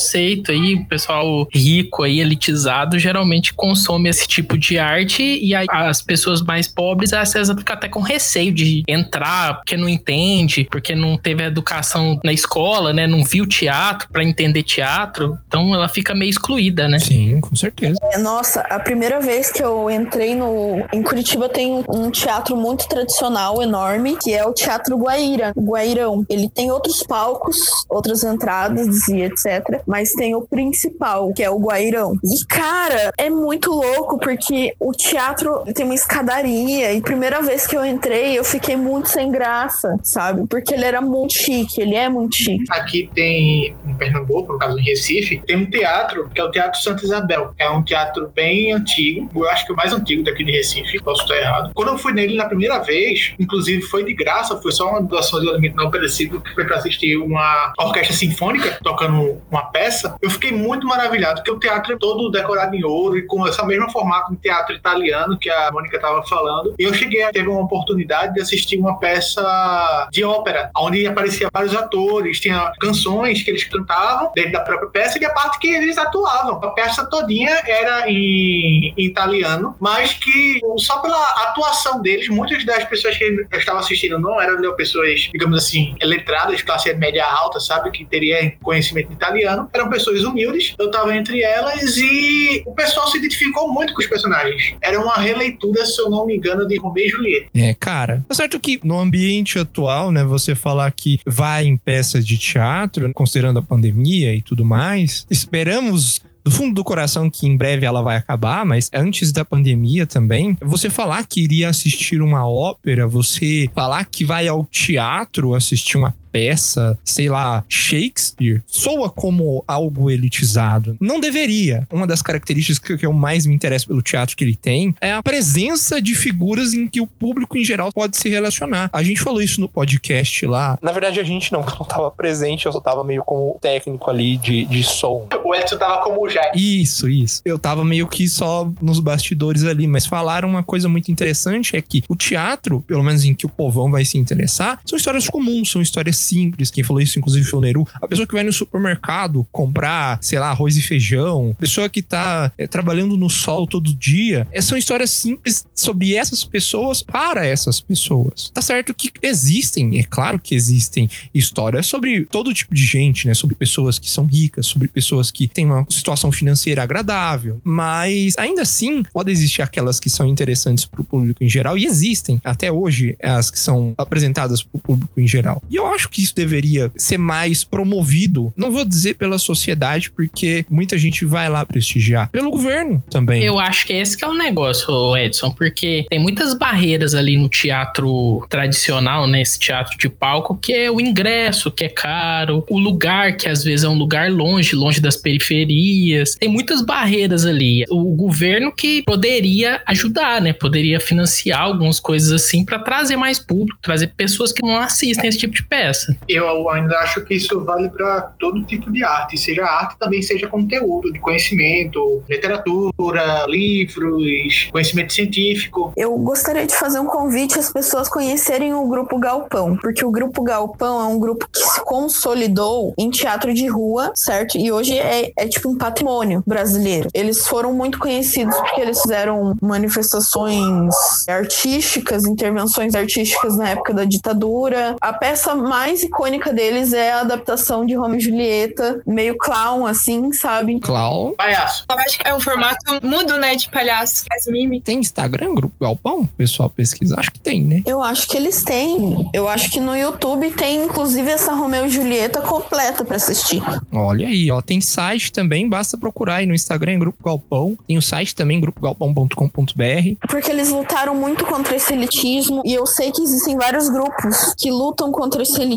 aí, o pessoal rico aí, elitizado, geralmente consome esse tipo de arte e aí as pessoas mais pobres, às vezes ficam até com receio de entrar, porque não entende, porque não teve educação na escola, né, não viu teatro para entender teatro, então ela fica meio excluída, né? Sim, com certeza. É, nossa, a primeira vez que eu entrei no. Em Curitiba tem um teatro muito tradicional, enorme, que é o Teatro Guaíra, Guairão. Ele tem outros palcos, outras entradas e etc. Mas tem o principal, que é o Guairão. E, cara, é muito louco, porque o teatro tem uma escadaria. E primeira vez que eu entrei, eu fiquei muito sem graça, sabe? Porque ele era muito chique, ele é muito chique. Aqui tem, em Pernambuco, no caso em Recife, tem um teatro, que é o Teatro Santa Isabel. É um teatro bem antigo, eu acho que o mais antigo daqui de Recife, posso estar errado. Quando eu fui nele na primeira vez, inclusive foi de graça, foi só uma doação de alimento não perecível, que foi para assistir uma orquestra sinfônica tocando uma peça, eu fiquei muito maravilhado, porque o teatro é todo decorado em ouro e com essa mesma formato de teatro italiano que a Mônica estava falando. E eu cheguei a ter uma oportunidade de assistir uma peça de ópera, onde aparecia vários atores, tinha canções que eles cantavam dentro da própria peça e a parte que eles atuavam. A peça todinha era em, em italiano, mas que só pela atuação deles, muitas das pessoas que estavam assistindo não eram pessoas, digamos assim, letradas, classe média alta, sabe, que teria conhecimento de italiano, eram pessoas humildes. Eu estava entre elas e o pessoal se identificou muito com os personagens. Era uma releitura, se eu não me engano, de Romeu e Julieta. É, cara, tá certo que no ambiente atual, né, você falar que vai em peças de teatro, considerando a pandemia e tudo mais, esperamos do fundo do coração que em breve ela vai acabar, mas antes da pandemia também, você falar que iria assistir uma ópera, você falar que vai ao teatro assistir uma peça, sei lá, Shakespeare, soa como algo elitizado. Não deveria. Uma das características que eu mais me interesso pelo teatro que ele tem é a presença de figuras em que o público em geral pode se relacionar. A gente falou isso no podcast lá. Na verdade, a gente não, eu não tava presente, eu só tava meio como técnico ali de, de som. O Edson tava como o Jack. Isso, isso. Eu tava meio que só nos bastidores ali, mas falaram uma coisa muito interessante: é que o teatro, pelo menos em que o povão vai se interessar, são histórias comuns, são histórias simples. Quem falou isso, inclusive, foi o Neru. A pessoa que vai no supermercado comprar, sei lá, arroz e feijão, pessoa que tá é, trabalhando no sol todo dia. É, são histórias simples sobre essas pessoas para essas pessoas. Tá certo que existem, é claro que existem histórias sobre todo tipo de gente, né? Sobre pessoas que são ricas, sobre pessoas que têm uma situação financeira agradável. Mas ainda assim, pode existir aquelas que são interessantes para o público em geral, e existem até hoje as que são apresentadas para o público em geral. E eu acho que isso deveria ser mais promovido. Não vou dizer pela sociedade, porque muita gente vai lá prestigiar. Pelo governo também. Eu acho que esse que é o negócio, Edson, porque tem muitas barreiras ali no teatro tradicional, né? Teatro de palco, que é o ingresso, que é caro, o lugar, que às vezes é um lugar longe, longe das periferias. Tem muitas barreiras ali. O governo que poderia ajudar, né? Poderia financiar algumas coisas assim para trazer mais público, trazer pessoas que não assistem esse tipo de peça. Eu ainda acho que isso vale para todo tipo de arte, seja arte também seja conteúdo de conhecimento, literatura, livros, conhecimento científico. Eu gostaria de fazer um convite às pessoas conhecerem o grupo Galpão, porque o grupo Galpão é um grupo que se consolidou em teatro de rua, certo? E hoje é, é tipo um patrimônio brasileiro. Eles foram muito conhecidos porque eles fizeram manifestações artísticas, intervenções artísticas na época da ditadura. A peça mais icônica deles é a adaptação de Romeo e Julieta, meio clown, assim, sabe? Clown? Palhaço. Eu acho que é um formato mudo, né, de palhaço. Faz mime. Tem Instagram, grupo Galpão? Pessoal pesquisa, acho que tem, né? Eu acho que eles têm. Eu acho que no YouTube tem, inclusive, essa Romeo e Julieta completa pra assistir. Olha aí, ó. Tem site também, basta procurar aí no Instagram, Grupo Galpão. Tem o site também, grupogalpão.com.br. Porque eles lutaram muito contra esse elitismo e eu sei que existem vários grupos que lutam contra esse elitismo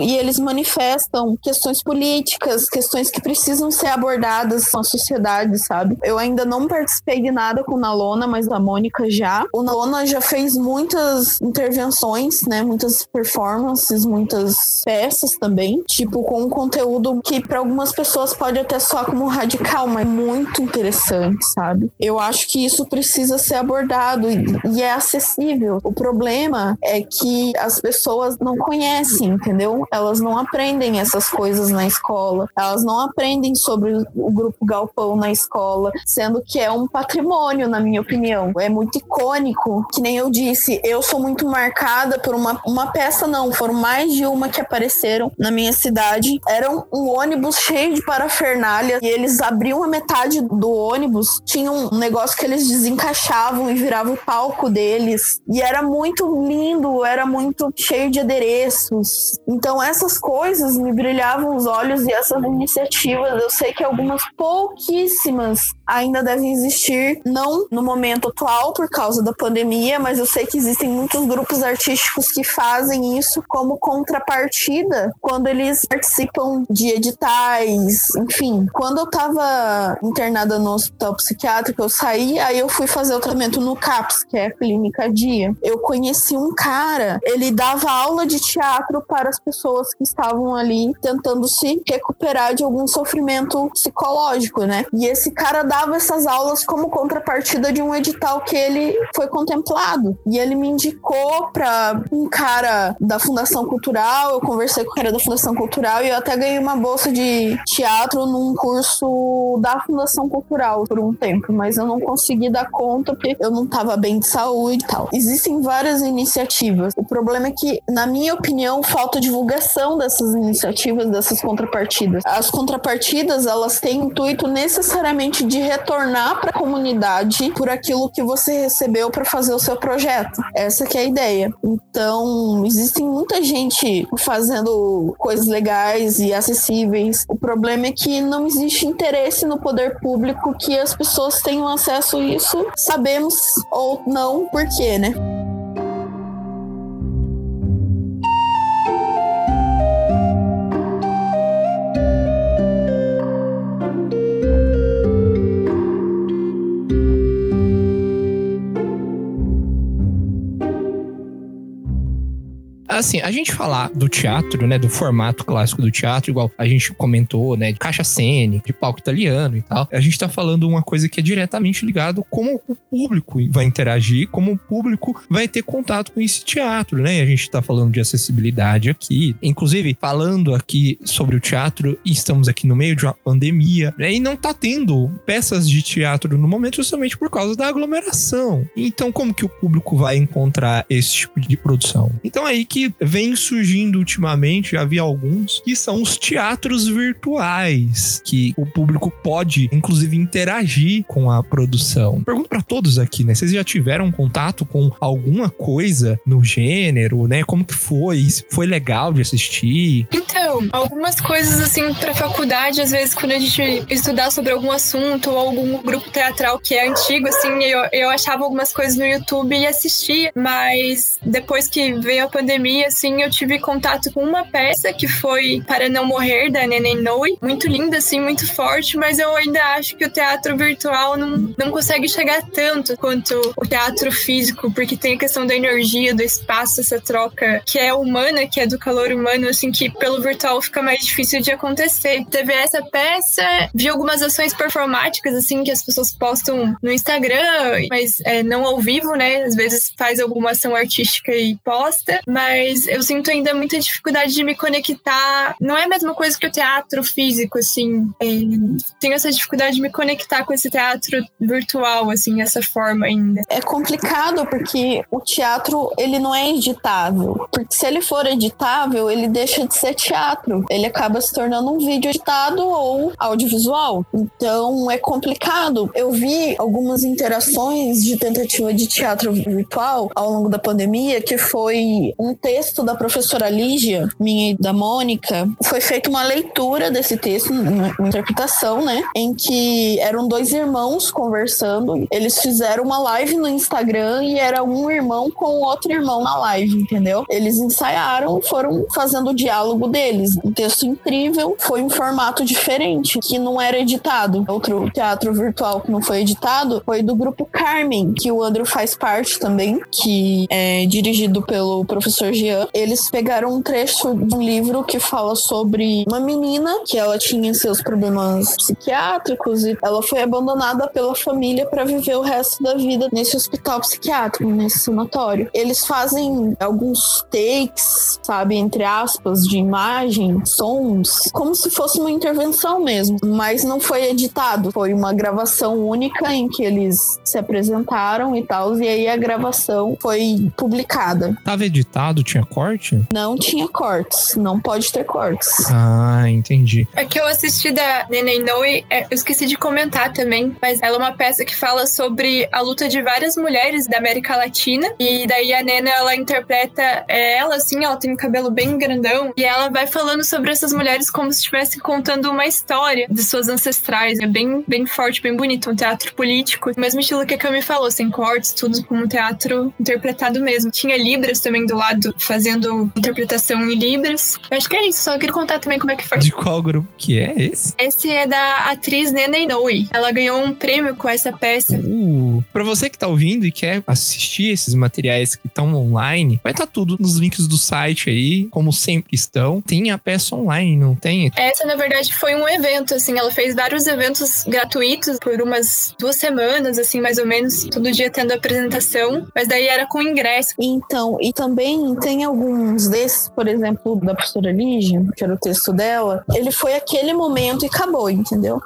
e eles manifestam questões políticas, questões que precisam ser abordadas na sociedade, sabe? Eu ainda não participei de nada com o Nalona, mas a Mônica já. O Nalona já fez muitas intervenções, né? Muitas performances, muitas peças também, tipo com um conteúdo que para algumas pessoas pode até soar como radical, mas muito interessante, sabe? Eu acho que isso precisa ser abordado e, e é acessível. O problema é que as pessoas não conhecem, entendeu? Elas não aprendem essas coisas na escola, elas não aprendem sobre o grupo Galpão na escola, sendo que é um patrimônio, na minha opinião. É muito icônico, que nem eu disse, eu sou muito marcada por uma, uma peça, não, foram mais de uma que apareceram na minha cidade. Era um, um ônibus cheio de parafernália e eles abriam a metade do ônibus, tinha um negócio que eles desencaixavam e virava o palco deles. E era muito lindo, era muito cheio de adereços. Então essas coisas me brilhavam os olhos e essas iniciativas, eu sei que algumas pouquíssimas ainda devem existir, não no momento atual por causa da pandemia, mas eu sei que existem muitos grupos artísticos que fazem isso como contrapartida quando eles participam de editais, enfim. Quando eu tava internada no hospital psiquiátrico, eu saí, aí eu fui fazer o tratamento no CAPS, que é a clínica dia. Eu conheci um cara, ele dava aula de teatro para as pessoas que estavam ali tentando se recuperar de algum sofrimento psicológico, né? E esse cara dava essas aulas como contrapartida de um edital que ele foi contemplado. E ele me indicou para um cara da Fundação Cultural, eu conversei com o cara da Fundação Cultural e eu até ganhei uma bolsa de teatro num curso da Fundação Cultural por um tempo, mas eu não consegui dar conta porque eu não estava bem de saúde e tal. Existem várias iniciativas. O problema é que, na minha opinião, falta divulgação dessas iniciativas, dessas contrapartidas. As contrapartidas, elas têm intuito necessariamente de retornar para a comunidade por aquilo que você recebeu para fazer o seu projeto. Essa que é a ideia. Então, existem muita gente fazendo coisas legais e acessíveis. O problema é que não existe interesse no poder público que as pessoas tenham acesso a isso. Sabemos ou não por quê, né? Assim, a gente falar do teatro, né, do formato clássico do teatro, igual a gente comentou, né, de caixa cênica, de palco italiano e tal, a gente tá falando uma coisa que é diretamente ligado como o público vai interagir, como o público vai ter contato com esse teatro, né? A gente tá falando de acessibilidade aqui, inclusive falando aqui sobre o teatro, e estamos aqui no meio de uma pandemia, né, e não tá tendo peças de teatro no momento justamente por causa da aglomeração. Então, como que o público vai encontrar esse tipo de produção? Então, aí que vem surgindo ultimamente, havia alguns, que são os teatros virtuais, que o público pode, inclusive, interagir com a produção. Pergunto para todos aqui, né? Vocês já tiveram contato com alguma coisa no gênero, né? Como que foi? Foi legal de assistir? Então, algumas coisas assim pra faculdade, às vezes quando a gente estudar sobre algum assunto ou algum grupo teatral que é antigo, assim, eu, eu achava algumas coisas no YouTube e assistia, mas depois que veio a pandemia, assim, eu tive contato com uma peça que foi Para Não Morrer, da Neném Noi, muito linda, assim, muito forte, mas eu ainda acho que o teatro virtual não, não consegue chegar tanto quanto o teatro físico, porque tem a questão da energia, do espaço, essa troca que é humana, que é do calor humano, assim, que pelo virtual fica mais difícil de acontecer. Teve essa peça, vi algumas ações performáticas, assim, que as pessoas postam no Instagram, mas é, não ao vivo, né? Às vezes faz alguma ação artística e posta, mas eu sinto ainda muita dificuldade de me conectar. Não é a mesma coisa que o teatro físico, assim. É, tenho essa dificuldade de me conectar com esse teatro virtual, assim, essa forma ainda. É complicado porque o teatro, ele não é editável. Porque se ele for editável, ele deixa de ser teatro. Ele acaba se tornando um vídeo editado ou audiovisual. Então é complicado. Eu vi algumas interações de tentativa de teatro virtual ao longo da pandemia, que foi um texto da professora Lígia, minha e da Mônica. Foi feita uma leitura desse texto, uma interpretação, né? Em que eram dois irmãos conversando. Eles fizeram uma live no Instagram e era um irmão com outro irmão na live, entendeu? Eles ensaiaram e foram fazendo o diálogo deles. Um texto incrível, foi um formato diferente, que não era editado. Outro teatro virtual que não foi editado foi do grupo Carmen, que o Andrew faz parte também, que é dirigido pelo professor Jean. Eles pegaram um trecho de um livro que fala sobre uma menina que ela tinha seus problemas psiquiátricos e ela foi abandonada pela família para viver o resto da vida nesse hospital psiquiátrico, nesse sanatório. Eles fazem alguns takes, sabe, entre aspas, de imagem, sons, como se fosse uma intervenção mesmo, mas não foi editado. Foi uma gravação única em que eles se apresentaram e tal, e aí a gravação foi publicada. Tava editado, tinha corte? Não tinha cortes, não pode ter cortes. Ah, entendi. É que eu assisti da Neném Noi, é, eu esqueci de comentar também, mas ela é uma peça que fala sobre a luta de várias mulheres da América Latina, e daí a Nena, ela interpreta é, ela, assim, ela tem um cabelo bem grandão, e ela vai falando sobre essas mulheres como se estivesse contando uma história de suas ancestrais. É bem, bem forte, bem bonito, um teatro político, o mesmo estilo que a Cami falou, sem cortes, tudo como um teatro interpretado mesmo. Tinha Libras também do lado, fazendo interpretação em Libras. Eu acho que é isso, só queria contar também como é que foi. De qual grupo que é esse? Esse é da atriz Nena Inoue. Ela ganhou um prêmio com essa peça. Uh, pra você que tá ouvindo e quer assistir esses materiais que estão online, vai estar tá tudo nos links do site aí, como sempre estão. Tem a peça online, não tem? Essa, na verdade, foi um evento, assim. Ela fez vários eventos gratuitos por umas duas semanas, assim, mais ou menos. Todo dia tendo apresentação. Mas daí era com ingresso. Então, e também tem alguns desses, por exemplo, da professora Lígia, que era o texto dela. Ele foi aquele momento e acabou, entendeu?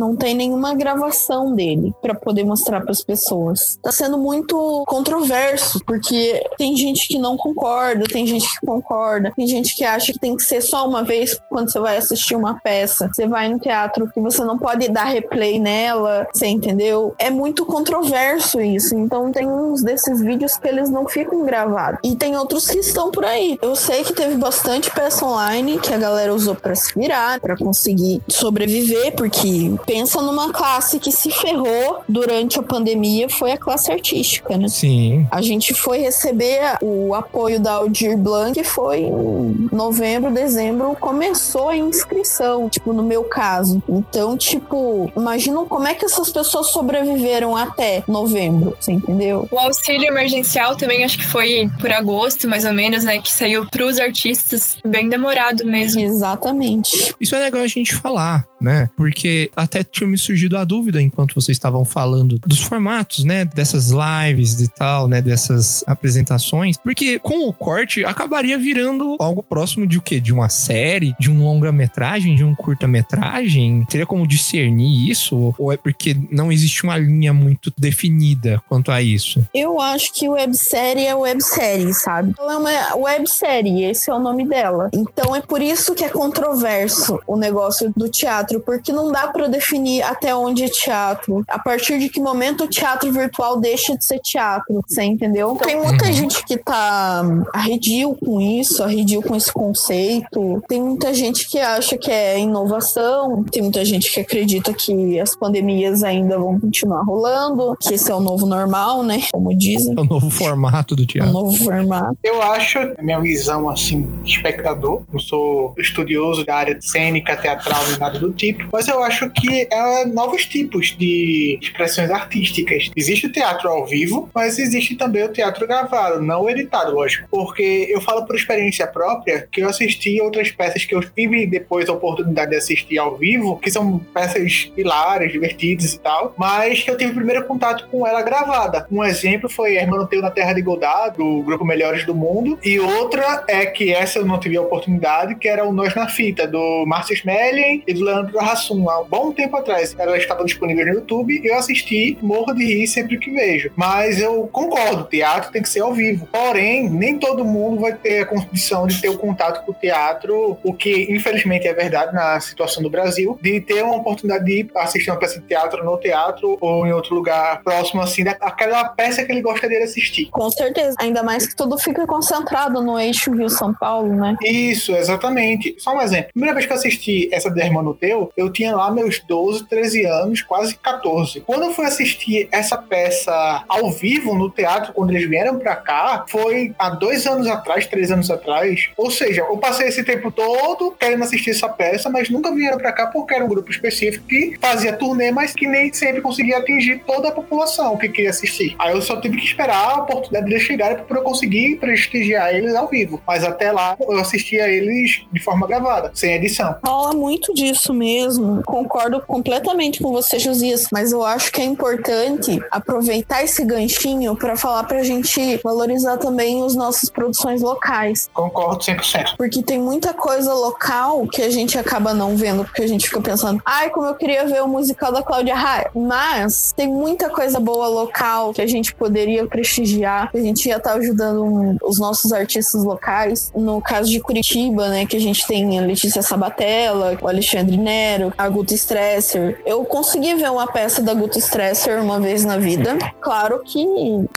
Não tem nenhuma gravação dele para poder mostrar para as pessoas. Tá sendo muito controverso, porque tem gente que não concorda, tem gente que concorda, tem gente que acha que tem que ser só uma vez quando você vai assistir uma peça. Você vai no teatro que você não pode dar replay nela, você entendeu? É muito controverso isso. Então tem uns desses vídeos que eles não ficam gravados. E tem outros que estão por aí. Eu sei que teve bastante peça online que a galera usou para se virar, para conseguir sobreviver, porque pensa numa classe que se ferrou durante a pandemia, foi a classe artística, né? Sim. A gente foi receber o apoio da Aldir Blanc, foi em novembro, dezembro, começou a inscrição, tipo, no meu caso. Então, tipo, imagina como é que essas pessoas sobreviveram até novembro, você entendeu? O auxílio emergencial também acho que foi por agosto, mais ou menos, né? Que saiu pros artistas bem demorado mesmo. Exatamente. Isso é legal a gente falar, né? Porque até tinha me surgido a dúvida enquanto vocês estavam falando dos formatos, né? Dessas lives e tal, né? Dessas apresentações. Porque com o corte acabaria virando algo próximo de o quê? De uma série, de um longa-metragem, de um curta-metragem? Teria como discernir isso? Ou é porque não existe uma linha muito definida quanto a isso? Eu acho que websérie é websérie, sabe? Ela é uma websérie, esse é o nome dela. Então é por isso que é controverso o negócio do teatro, porque não dá para definir até onde é teatro. A partir de que momento o teatro virtual deixa de ser teatro, você entendeu? Tem muita gente que tá arredio com isso, arredio com esse conceito. Tem muita gente que acha que é inovação, tem muita gente que acredita que as pandemias ainda vão continuar rolando, que esse é o novo normal, né? Como dizem. É o novo formato do É o teatro. novo formato. Eu acho, a minha visão assim, espectador, não sou estudioso da área cênica, teatral, nem nada do tipo, mas eu acho que é novos tipos de expressões artísticas. Existe o teatro ao vivo, mas existe também o teatro gravado, não editado, lógico. Porque eu falo por experiência própria que eu assisti outras peças que eu tive depois a oportunidade de assistir ao vivo, que são peças hilárias, divertidas e tal, mas que eu tive o primeiro contato com ela gravada. Um exemplo foi Hermano Teu na Terra de Godard, do grupo Melhores do Mundo, e outra é que essa eu não tive a oportunidade, que era o Nós na Fita, do Márcio Smelling e do Leandro Hassum, há um bom tempo atrás. Ela estava disponível no YouTube, eu assisti, morro de rir sempre que vejo. Mas eu concordo, teatro tem que ser ao vivo. Porém, nem todo mundo vai ter a condição de ter o contato com o teatro, o que infelizmente é verdade na situação do Brasil, de ter uma oportunidade de ir assistir uma peça de teatro no teatro ou em outro lugar próximo assim daquela peça que ele gostaria de assistir. Com certeza. Ainda mais que tudo fica concentrado no eixo Rio-São Paulo, né? Isso, exatamente. Só um exemplo. Primeira vez que eu assisti essa de Hermano Teu, eu tinha lá meus 12, 13 anos, quase 14. Quando eu fui assistir essa peça ao vivo no teatro, quando eles vieram pra cá, foi há dois anos atrás, três anos atrás. Ou seja, eu passei esse tempo todo querendo assistir essa peça, mas nunca vieram pra cá porque era um grupo específico que fazia turnê, mas que nem sempre conseguia atingir toda a população que queria assistir. Aí eu só tive que esperar a oportunidade de eles chegarem para eu conseguir prestigiar eles ao vivo. Mas até lá eu assistia eles de forma gravada, sem edição. Rola muito disso mesmo. Concordo completamente com você, Josias. Mas eu acho que é importante aproveitar esse ganchinho para falar pra gente valorizar também as nossas produções locais. Concordo 100%. Porque tem muita coisa local que a gente acaba não vendo, porque a gente fica pensando, ai, como eu queria ver o musical da Cláudia Raia. Mas tem muita coisa boa local que a gente poderia prestigiar, que a gente ia estar ajudando um- os nossos artistas locais. No caso de Curitiba, né, que a gente tem a Letícia Sabatella, o Alexandre Nero, a Guta Stresser. Eu consegui ver uma peça da Guta Stresser uma vez na vida. Claro que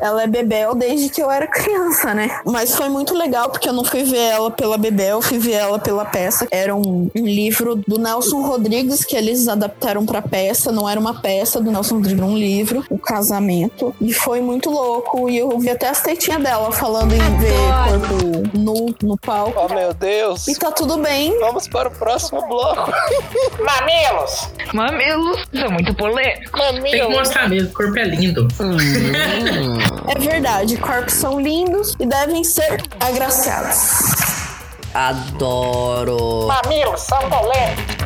ela é Bebel desde que eu era criança, né? Mas foi muito legal porque eu não fui ver ela pela Bebel, fui ver ela pela peça. Era um, um livro do Nelson Rodrigues que eles adaptaram pra peça, não era uma peça do Nelson Rodrigues, era um livro, O Casamento. E foi muito louco. E eu vi até as tetinhas dela falando em ver corpo nu no palco. Oh, meu Deus. E tá tudo bem. Vamos para o próximo bloco. Mamilos! Mamilos. É muito polêmico. Tem que mostrar mesmo, o corpo é lindo. É verdade, corpos são lindos e devem ser agraciados. Adoro. Mamilos são polêmicos.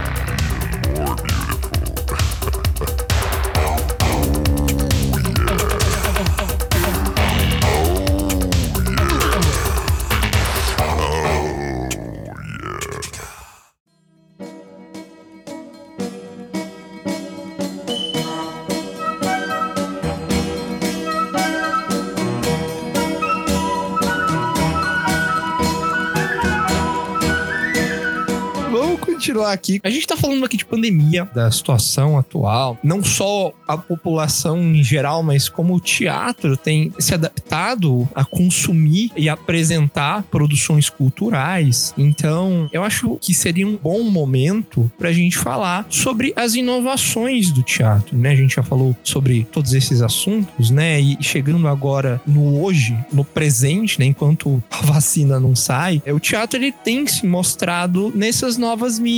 Continuar aqui. A gente tá falando aqui de pandemia, da situação atual. Não só a população em geral, mas como o teatro tem se adaptado a consumir e apresentar produções culturais. Então, eu acho que seria um bom momento pra gente falar sobre as inovações do teatro, né? A gente já falou sobre todos esses assuntos, né? E chegando agora no hoje, no presente, né? Enquanto a vacina não sai, é, o teatro ele tem se mostrado nessas novas mídias.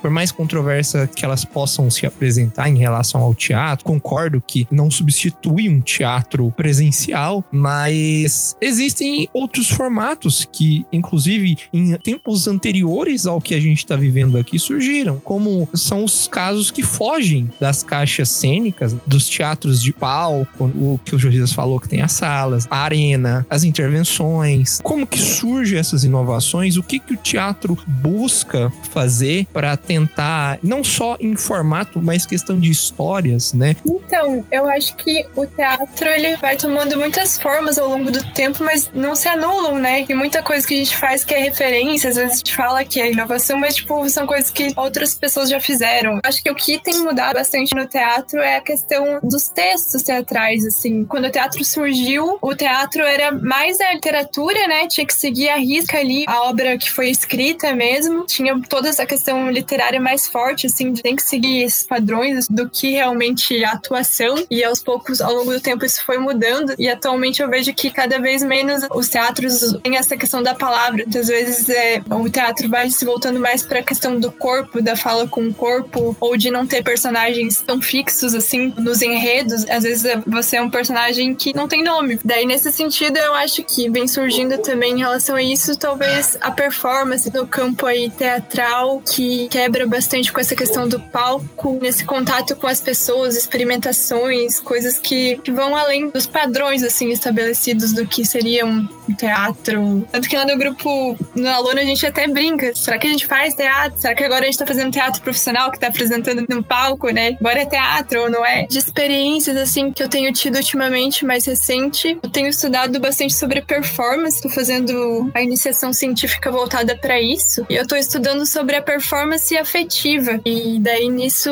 Por mais controversa que elas possam se apresentar em relação ao teatro, concordo que não substitui um teatro presencial, mas existem outros formatos que, inclusive, em tempos anteriores ao que a gente está vivendo aqui, surgiram, como são os casos que fogem das caixas cênicas, dos teatros de palco, o que o Josias falou que tem as salas, a arena, as intervenções. Como que surgem essas inovações? O que que o teatro busca fazer para tentar não só em formato, mas questão de histórias, né? Então, eu acho que o teatro ele vai tomando muitas formas ao longo do tempo, mas não se anulam, né? E muita coisa que a gente faz que é referência, às vezes a gente fala que é inovação, mas tipo, são coisas que outras pessoas já fizeram. Acho que o que tem mudado bastante no teatro é a questão dos textos teatrais, assim. Quando o teatro surgiu, o teatro era mais a literatura, né? Tinha que seguir a risca ali a obra que foi escrita mesmo. Tinha toda essa questão literária mais forte, assim, de tem que seguir esses padrões do que realmente a atuação. E aos poucos, ao longo do tempo, isso foi mudando. E atualmente eu vejo que cada vez menos os teatros têm essa questão da palavra. Muitas vezes é, o teatro vai se voltando mais para a questão do corpo, da fala com o corpo, ou de não ter personagens tão fixos assim nos enredos. Às vezes é, você é um personagem que não tem nome. Daí, nesse sentido, eu acho que vem surgindo também em relação a isso, talvez a performance no campo aí teatral, que quebra bastante com essa questão do palco, nesse contato com as pessoas, experimentações, coisas que, que vão além dos padrões assim estabelecidos do que seria um teatro. Tanto que lá no grupo, no aluno, a gente até brinca. Será que a gente faz teatro? Será que agora a gente tá fazendo teatro profissional que tá apresentando no palco, né? Agora é teatro ou não é? De experiências, assim, que eu tenho tido ultimamente, mais recente, eu tenho estudado bastante sobre performance. Tô fazendo a iniciação científica voltada para isso. E eu tô estudando sobre a performance afetiva. E daí nisso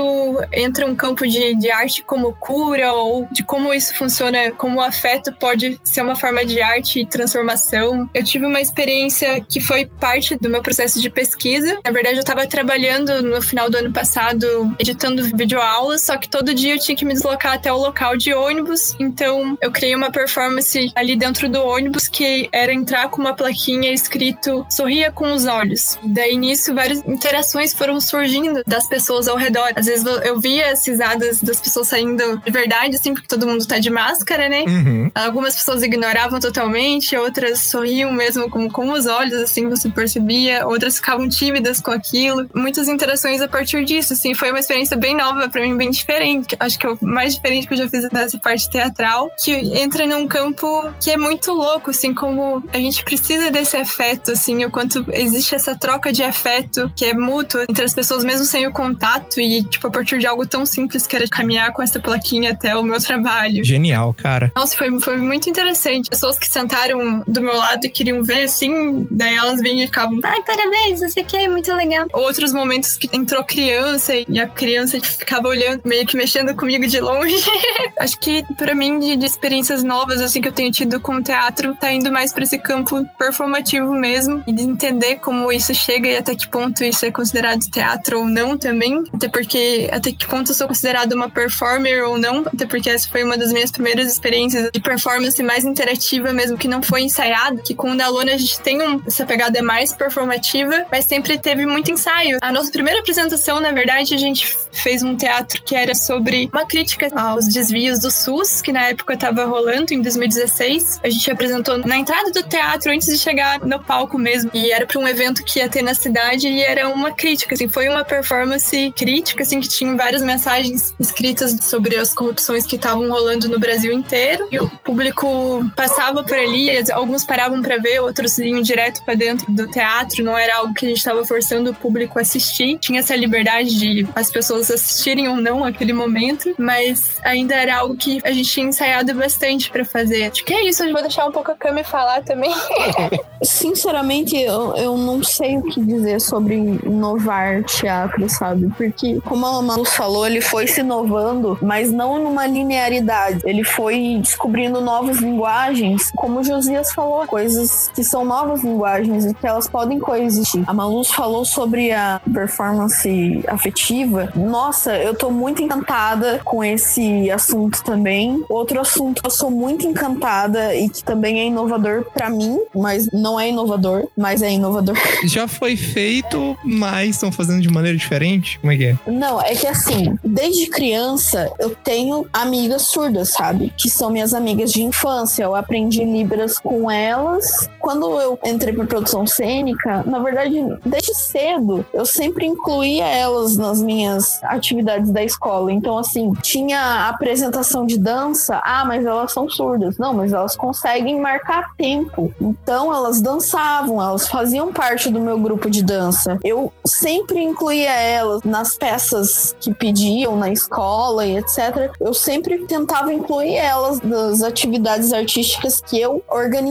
entra um campo de, de arte como cura ou de como isso funciona, como o afeto pode ser uma forma de arte e transformação. Eu tive uma experiência que foi parte do meu processo de pesquisa. Na verdade, eu estava trabalhando no final do ano passado editando videoaulas, só que todo dia eu tinha que me deslocar até o local de ônibus. Então, eu criei uma performance ali dentro do ônibus que era entrar com uma plaquinha escrito Sorria com os olhos. E daí nisso, várias interações foram surgindo das pessoas ao redor. Às vezes eu via as risadas das pessoas saindo de verdade, assim, porque todo mundo tá de máscara, né? Uhum. Algumas pessoas ignoravam totalmente, outras sorriam mesmo com, com os olhos, assim, você percebia. Outras ficavam tímidas com aquilo. Muitas interações a partir disso, assim. Foi uma experiência bem nova para mim, bem diferente. Acho que é o mais diferente que eu já fiz nessa parte teatral, que entra num campo que é muito louco, assim, como a gente precisa desse afeto, assim, o quanto existe essa troca de afeto que é mútuo entre as pessoas, mesmo sem o contato, e, tipo, a partir de algo tão simples que era caminhar com essa plaquinha até o meu trabalho. Genial, cara. Nossa, foi, foi muito interessante. Pessoas que sentaram do meu lado e queriam ver, assim, daí elas vinham e ficavam, ai, parabéns, você aqui é muito legal. Outros momentos que entrou criança e a criança ficava olhando, meio que mexendo comigo de longe. Acho que, para mim, de, de, experiências novas, assim, que eu tenho tido com o teatro, tá indo mais pra esse campo performativo mesmo, e de entender como isso chega e até que ponto isso é considerado teatro ou não também. Até porque, até que ponto eu sou considerado uma performer ou não, até porque essa foi uma das minhas primeiras experiências de performance mais interativa mesmo, que não foi ensaiado, que com o da Luna a gente tem um, essa pegada mais performativa, mas sempre teve muito ensaio. A nossa primeira apresentação, na verdade, a gente fez um teatro que era sobre uma crítica aos desvios do SUS, que na época estava rolando em 2016. A gente apresentou na entrada do teatro antes de chegar no palco mesmo, e era para um evento que ia ter na cidade e era uma crítica, assim, foi uma performance crítica, assim, que tinha várias mensagens escritas sobre as corrupções que estavam rolando no Brasil inteiro. E o público passava por ali, alguns paravam para ver, outros iam direto para dentro do teatro, não era algo que a gente estava forçando o público a assistir. Tinha essa liberdade de as pessoas assistirem ou não aquele momento, mas ainda era algo que a gente tinha ensaiado bastante para fazer. Acho que é isso, eu vou deixar um pouco a Cami falar também. Sinceramente, eu, eu não sei o que dizer sobre inovar teatro, sabe? Porque, como a Malu falou, ele foi se inovando, mas não numa linearidade. Ele foi descobrindo novas linguagens, como o Josias falou, coisas que são novas linguagens e que elas podem coexistir. A Maluz falou sobre a performance afetiva. Nossa, eu tô muito encantada com esse assunto também. Outro assunto que eu sou muito encantada e que também é inovador para mim, mas não é inovador, mas é inovador. Já foi feito, mas estão fazendo de maneira diferente? Como é que é? Não, é que assim, desde criança eu tenho amigas surdas, sabe? Que são minhas amigas de infância. Eu aprendi Libras com elas. Quando eu entrei para produção cênica, na verdade, desde cedo, eu sempre incluía elas nas minhas atividades da escola. Então, assim, tinha apresentação de dança. Ah, mas elas são surdas. Não, mas elas conseguem marcar tempo. Então, elas dançavam, elas faziam parte do meu grupo de dança. Eu sempre incluía elas nas peças que pediam na escola e etc. Eu sempre tentava incluir elas das atividades artísticas que eu organizava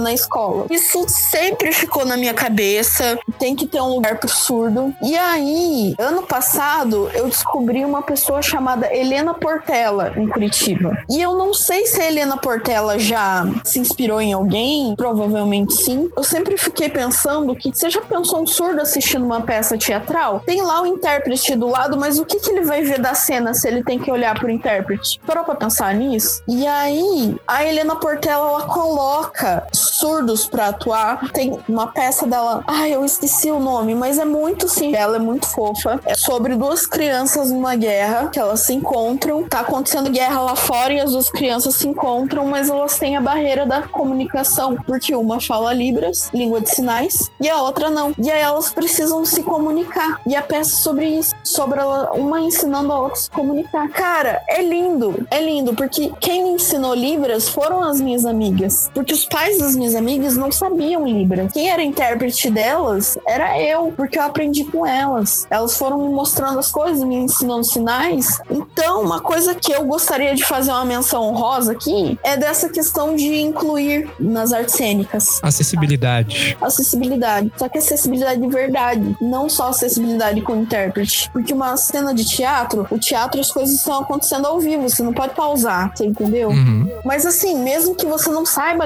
na escola. Isso sempre ficou na minha cabeça. Tem que ter um lugar pro surdo. E aí, ano passado, eu descobri uma pessoa chamada Helena Portela em Curitiba. E eu não sei se a Helena Portela já se inspirou em alguém, provavelmente sim. Eu sempre fiquei pensando que você já pensou um surdo assistindo uma peça teatral? Tem lá o intérprete do lado, mas o que, que ele vai ver da cena se ele tem que olhar pro intérprete? Parou pra pensar nisso? E aí, a Helena Portela ela coloca surdos pra atuar. Tem uma peça dela, ai, eu esqueci o nome, mas é muito singela, é muito fofa. É sobre duas crianças numa guerra que elas se encontram. Tá acontecendo guerra lá fora e as duas crianças se encontram, mas elas têm a barreira da comunicação, porque uma fala Libras, língua de sinais, e a outra não. E aí elas precisam se comunicar. E a peça é sobre isso, sobre ela, uma ensinando a outra a se comunicar. Cara, é lindo, é lindo, porque quem me ensinou Libras foram as minhas amigas. Porque os pais das minhas amigas não sabiam Libras. Quem era intérprete delas era eu, porque eu aprendi com elas. Elas foram me mostrando as coisas, me ensinando sinais. Então, uma coisa que eu gostaria de fazer uma menção honrosa aqui é dessa questão de incluir nas artes cênicas. Acessibilidade. Acessibilidade. Só que acessibilidade de verdade, não só acessibilidade com intérprete. Porque uma cena de teatro, o teatro as coisas estão acontecendo ao vivo, você não pode pausar, você entendeu? Uhum. Mas assim, mesmo que você não saiba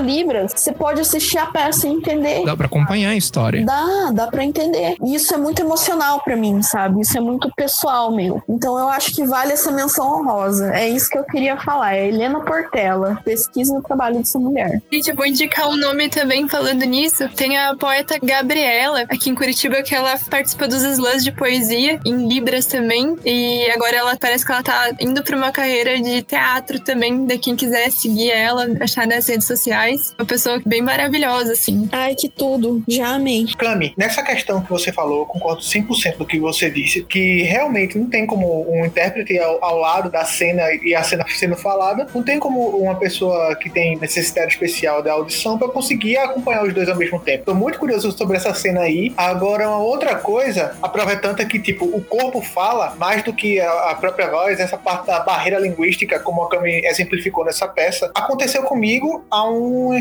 Você pode assistir a peça e entender. Dá pra acompanhar a história. Dá, dá pra entender. E isso é muito emocional pra mim, sabe? Isso é muito pessoal meu. Então eu acho que vale essa menção honrosa. É isso que eu queria falar. É Helena Portela. Pesquisa o trabalho dessa mulher. Gente, eu vou indicar um nome também falando nisso. Tem a poeta Gabriela, aqui em Curitiba, que ela participa dos slams de poesia, em Libras também. E agora ela parece que ela tá indo pra uma carreira de teatro também, de quem quiser seguir ela, achar nas redes sociais. Uma pessoa bem maravilhosa, assim. Ai, que tudo. Já amei. Cami, nessa questão que você falou, eu concordo 100% do que você disse, que realmente não tem como um intérprete ao, ao lado da cena e a cena sendo falada, não tem como uma pessoa que tem necessidade especial da audição para conseguir acompanhar os dois ao mesmo tempo. Tô muito curioso sobre essa cena aí. Agora, uma outra coisa, a prova é tanta que, tipo, o corpo fala mais do que a, a própria voz, essa parte da barreira linguística, como a Cami exemplificou nessa peça, aconteceu comigo há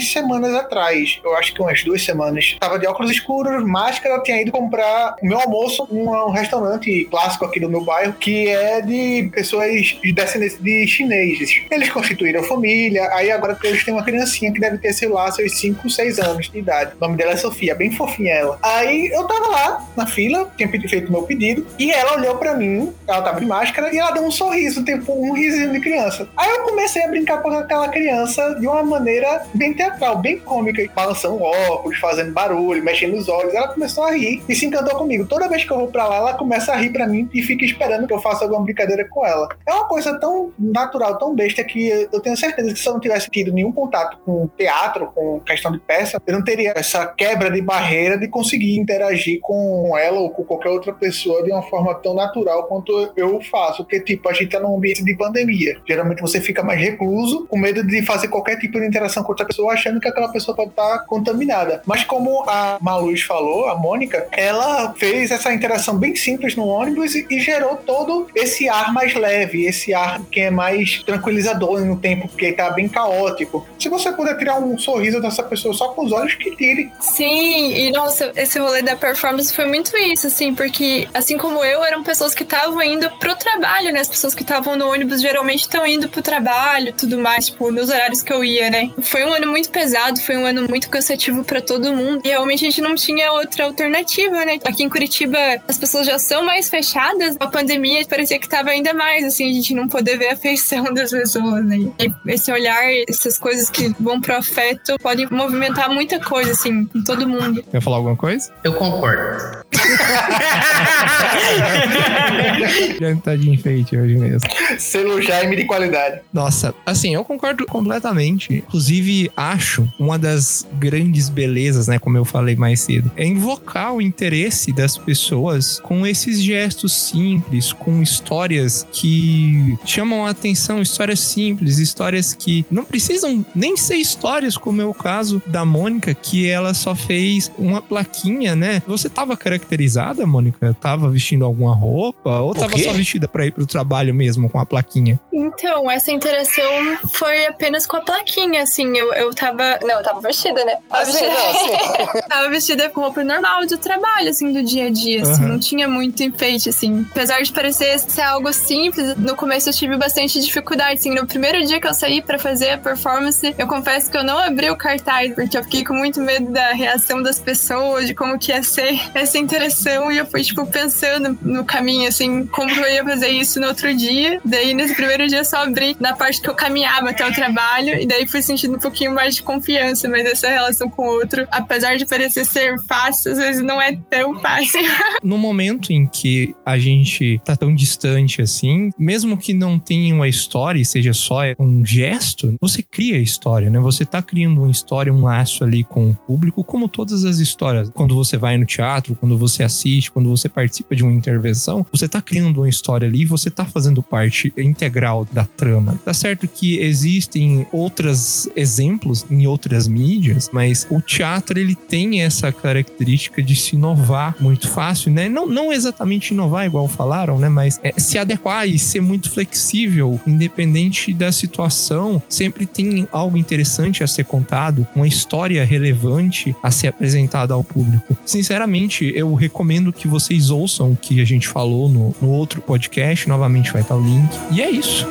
semanas atrás. Eu acho que umas duas semanas. Tava de óculos escuros, máscara, tinha ido comprar o meu almoço num um restaurante clássico aqui do meu bairro, que é de pessoas de descendentes de chineses. Eles constituíram família, aí agora eles têm uma criancinha que deve ter, sei lá, seus 5, 6 anos de idade. O nome dela é Sofia, bem fofinha ela. Aí eu tava lá na fila, tinha feito meu pedido, e ela olhou pra mim, ela tava de máscara, e ela deu um sorriso, tipo um risinho de criança. Aí eu comecei a brincar com aquela criança de uma maneira bem teatral, bem cômica, balançando óculos, fazendo barulho, mexendo os olhos. Ela começou a rir e se encantou comigo. Toda vez que eu vou pra lá, ela começa a rir pra mim e fica esperando que eu faça alguma brincadeira com ela. É uma coisa tão natural, tão besta, que eu tenho certeza que se eu não tivesse tido nenhum contato com teatro, com questão de peça, eu não teria essa quebra de barreira de conseguir interagir com ela ou com qualquer outra pessoa de uma forma tão natural quanto eu faço. Porque, tipo, a gente tá num ambiente de pandemia. Geralmente você fica mais recluso, com medo de fazer qualquer tipo de interação com outra pessoa, achando que aquela pessoa pode estar contaminada. Mas como a Maluz falou, a Mônica, ela fez essa interação bem simples no ônibus e, e gerou todo esse ar mais leve, esse ar que é mais tranquilizador no tempo, porque tá bem caótico. Se você puder tirar um sorriso dessa pessoa só com os olhos, que tire. Sim, e nossa, esse rolê da performance foi muito isso, assim, porque assim como eu, eram pessoas que estavam indo pro trabalho, né? As pessoas que estavam no ônibus geralmente estão indo pro trabalho, tudo mais, tipo, nos horários que eu ia, né? Foi um ano muito pesado, foi um ano muito cansativo para todo mundo. E realmente a gente não tinha outra alternativa, né? Aqui em Curitiba as pessoas já são mais fechadas, a pandemia parecia que tava ainda mais, assim, a gente não poder ver a feição das pessoas, né? E esse olhar, essas coisas que vão pro afeto podem movimentar muita coisa, assim, em todo mundo. Quer falar alguma coisa? Eu concordo. Já tá de enfeite hoje mesmo. Selo Jaime de qualidade. Nossa, assim, eu concordo completamente. Inclusive, acho uma das grandes belezas, né, como eu falei mais cedo, é invocar o interesse das pessoas com esses gestos simples, com histórias que chamam a atenção, histórias simples, histórias que não precisam nem ser histórias, como é o caso da Mônica, que ela só fez uma plaquinha, né? Você tava caracterizada, Mônica? Tava vestindo alguma roupa? Ou tava só vestida pra ir pro trabalho mesmo com a plaquinha? Então, essa interação foi apenas com a plaquinha, assim. Eu, eu tava. Não, eu tava vestida, né? Tava Assim, vestida, não, assim. tava vestida com roupa normal do trabalho, assim, do dia a dia, assim. Aham. Não tinha muito enfeite, assim. Apesar de parecer ser algo simples, no começo eu tive bastante dificuldade, assim. No primeiro dia que eu saí pra fazer a performance, eu confesso que eu não abri o cartaz, porque eu fiquei com muito medo da reação das pessoas, de como que ia ser essa interação. E eu fui, tipo, pensando no caminho, assim, como que eu ia fazer isso no outro dia. Daí, nesse primeiro dia, eu só abri na parte que eu caminhava até o trabalho. E daí fui sentindo um pouquinho mais de confiança. Mas essa relação com o outro, apesar de parecer ser fácil, às vezes não é tão fácil. No momento em que a gente tá tão distante assim, mesmo que não tenha uma história e seja só um gesto, você cria a história, né? Você tá criando uma história, um laço ali com o público, como todas as histórias. Quando você vai no teatro, quando você assiste, quando você participa de uma intervenção, você tá criando uma história ali e você tá fazendo parte integral da trama. Tá certo que existem outros exemplos em outras mídias, mas o teatro ele tem essa característica de se inovar muito fácil, né? Não, não exatamente inovar igual falaram, né? Mas é, se adequar e ser muito flexível, independente da situação, sempre tem algo interessante a ser contado, uma história relevante a ser apresentada ao público. Sinceramente, eu recomendo que vocês ouçam o que a gente falou no, no outro podcast, novamente vai estar o link. E é isso.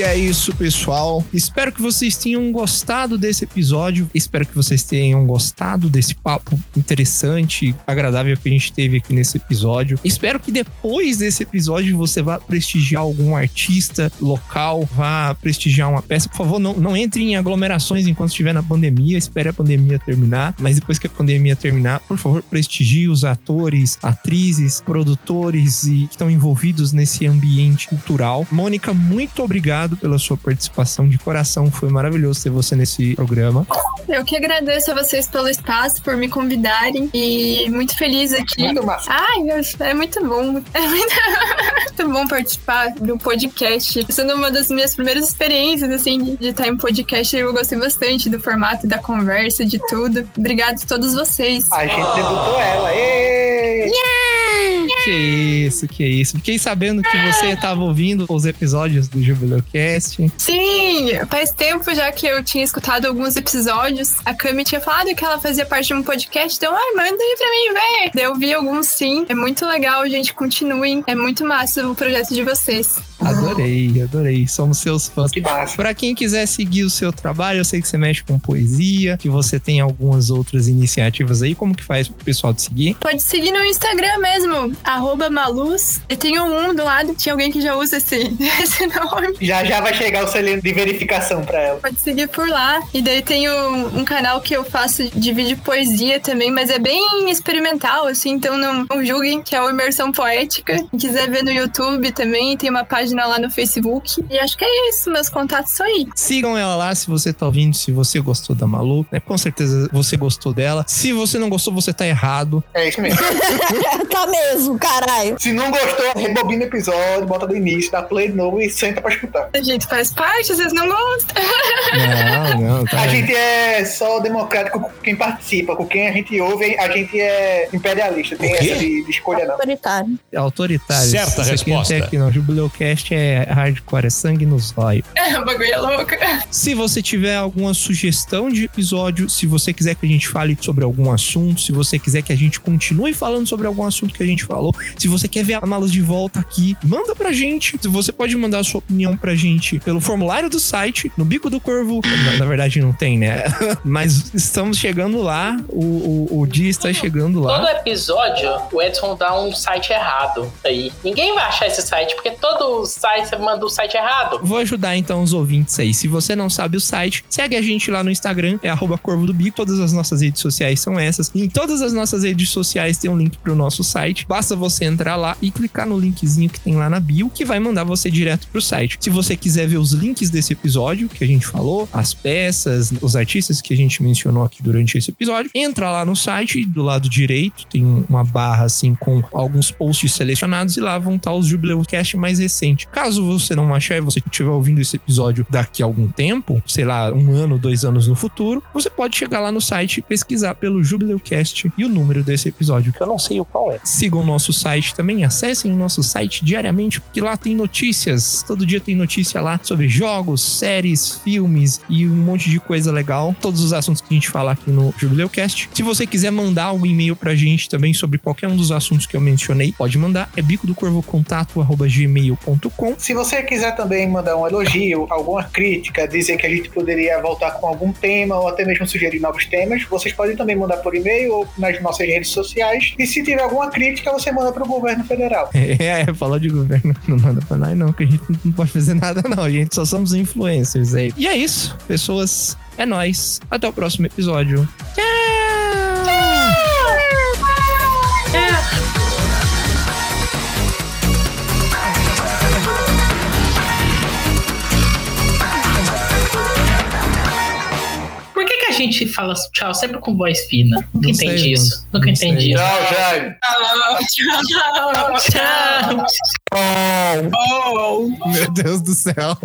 E é isso, pessoal. Espero que vocês tenham gostado desse episódio. Espero que vocês tenham gostado desse papo interessante, agradável que a gente teve aqui nesse episódio. Espero que depois desse episódio você vá prestigiar algum artista local, vá prestigiar uma peça. Por favor, não, não entre em aglomerações enquanto estiver na pandemia. Espere a pandemia terminar. Mas depois que a pandemia terminar, por favor, prestigie os atores, atrizes, produtores e que estão envolvidos nesse ambiente cultural. Mônica, muito obrigado pela sua participação de coração. Foi maravilhoso ter você nesse programa. Eu que agradeço a vocês pelo espaço, por me convidarem. E muito feliz aqui. Ai, é muito bom. É muito, muito bom participar do podcast. Sendo uma das minhas primeiras experiências, assim, de estar em podcast, eu gostei bastante do formato, da conversa, de tudo. Obrigado a todos vocês. A gente debutou ela. Êêêê! Que isso, que isso. Fiquei sabendo que você estava ouvindo os episódios do Jubileu Cast. Sim, faz tempo já que eu tinha escutado alguns episódios. A Cami tinha falado que ela fazia parte de um podcast, então, ai, manda aí pra mim ver. Daí eu vi alguns sim. É muito legal, gente. Continuem. É muito massa o projeto de vocês. Adorei, adorei. Somos seus fãs. Que massa. Pra quem quiser seguir o seu trabalho, eu sei que você mexe com poesia, que você tem algumas outras iniciativas aí. Como que faz pro pessoal te seguir? Pode seguir no Instagram mesmo, arroba maluz. Eu tenho um do lado, tinha alguém que já usa esse, esse nome. Já já vai chegar o selinho de verificação pra ela. Pode seguir por lá. E daí tem um, um canal que eu faço de vídeo poesia também, mas é bem experimental, assim, então não, não julguem, que é o Imersão Poética. Quem quiser ver no YouTube também, tem uma página lá no Facebook. E acho que é isso, meus contatos são aí. Sigam ela lá se você tá ouvindo, se você gostou da Malu, né? Com certeza você gostou dela. Se você não gostou, você tá errado. É isso mesmo. tá mesmo, caralho. Se não gostou, rebobina o episódio, bota do início, dá play de novo e senta pra escutar. A gente faz parte, vocês não gostam. Não, não, tá. A gente é só democrático com quem participa, com quem a gente ouve, a gente é imperialista. Tem essa de, de escolha, não. Autoritário. É autoritário. Certa Isso aqui resposta. Não tem aqui não. Jubileucast é hardcore, é sangue nos olhos. o bagulho é louco. Se você tiver alguma sugestão de episódio, se você quiser que a gente fale sobre algum assunto, se você quiser que a gente continue falando sobre algum assunto que a gente falou, se você quer ver a Malas de volta aqui, manda pra gente. Você pode mandar a sua opinião pra gente pelo formulário do site, no Bico do Corvo. Na, na verdade, não tem, né? Mas estamos chegando lá, o, o, o dia está chegando Todo lá. episódio, o Edson dá um site errado aí. Ninguém vai achar esse site, porque todo site você manda o site errado. Vou ajudar então os ouvintes aí. Se você não sabe o site, segue a gente lá no Instagram, é arroba Corvo do Bico. Todas as nossas redes sociais são essas. E em todas as nossas redes sociais tem um link pro nosso site. Basta você entrar lá e clicar no linkzinho que tem lá na bio, que vai mandar você direto pro site. Se você quiser ver os links desse episódio que a gente falou, as peças, os artistas que a gente mencionou aqui durante esse episódio, entra lá no site, do lado direito tem uma barra assim com alguns posts selecionados e lá vão estar os Jubileucast mais recentes. Caso você não achar e você estiver ouvindo esse episódio daqui a algum tempo, sei lá, um ano, dois anos no futuro, você pode chegar lá no site pesquisar pelo Jubileucast e o número desse episódio, que eu não sei o qual é. Sigam o nosso site também, acessem o nosso site diariamente, porque lá tem notícias. Todo dia tem notícia lá sobre jogos, séries, filmes e um monte de coisa legal. Todos os assuntos que a gente fala aqui no Jubileucast. Se você quiser mandar um e-mail pra gente também sobre qualquer um dos assuntos que eu mencionei, pode mandar. É bico do corvo contato gmail.com. Se você quiser também mandar um elogio, alguma crítica, dizer que a gente poderia voltar com algum tema ou até mesmo sugerir novos temas, vocês podem também mandar por e-mail ou nas nossas redes sociais. E se tiver alguma crítica, você manda pro governo federal. É, falou de governo, não manda pra nós não, que a gente não pode fazer nada não, a gente só somos influencers aí. E é isso, pessoas, é nóis. Até o próximo episódio. Por gente fala tchau sempre com voz fina? Nunca Não sei, entendi mano. isso. Nunca Não entendi sei. isso. Tchau, Jaime. Tchau, tchau. Tchau. Meu Deus do céu.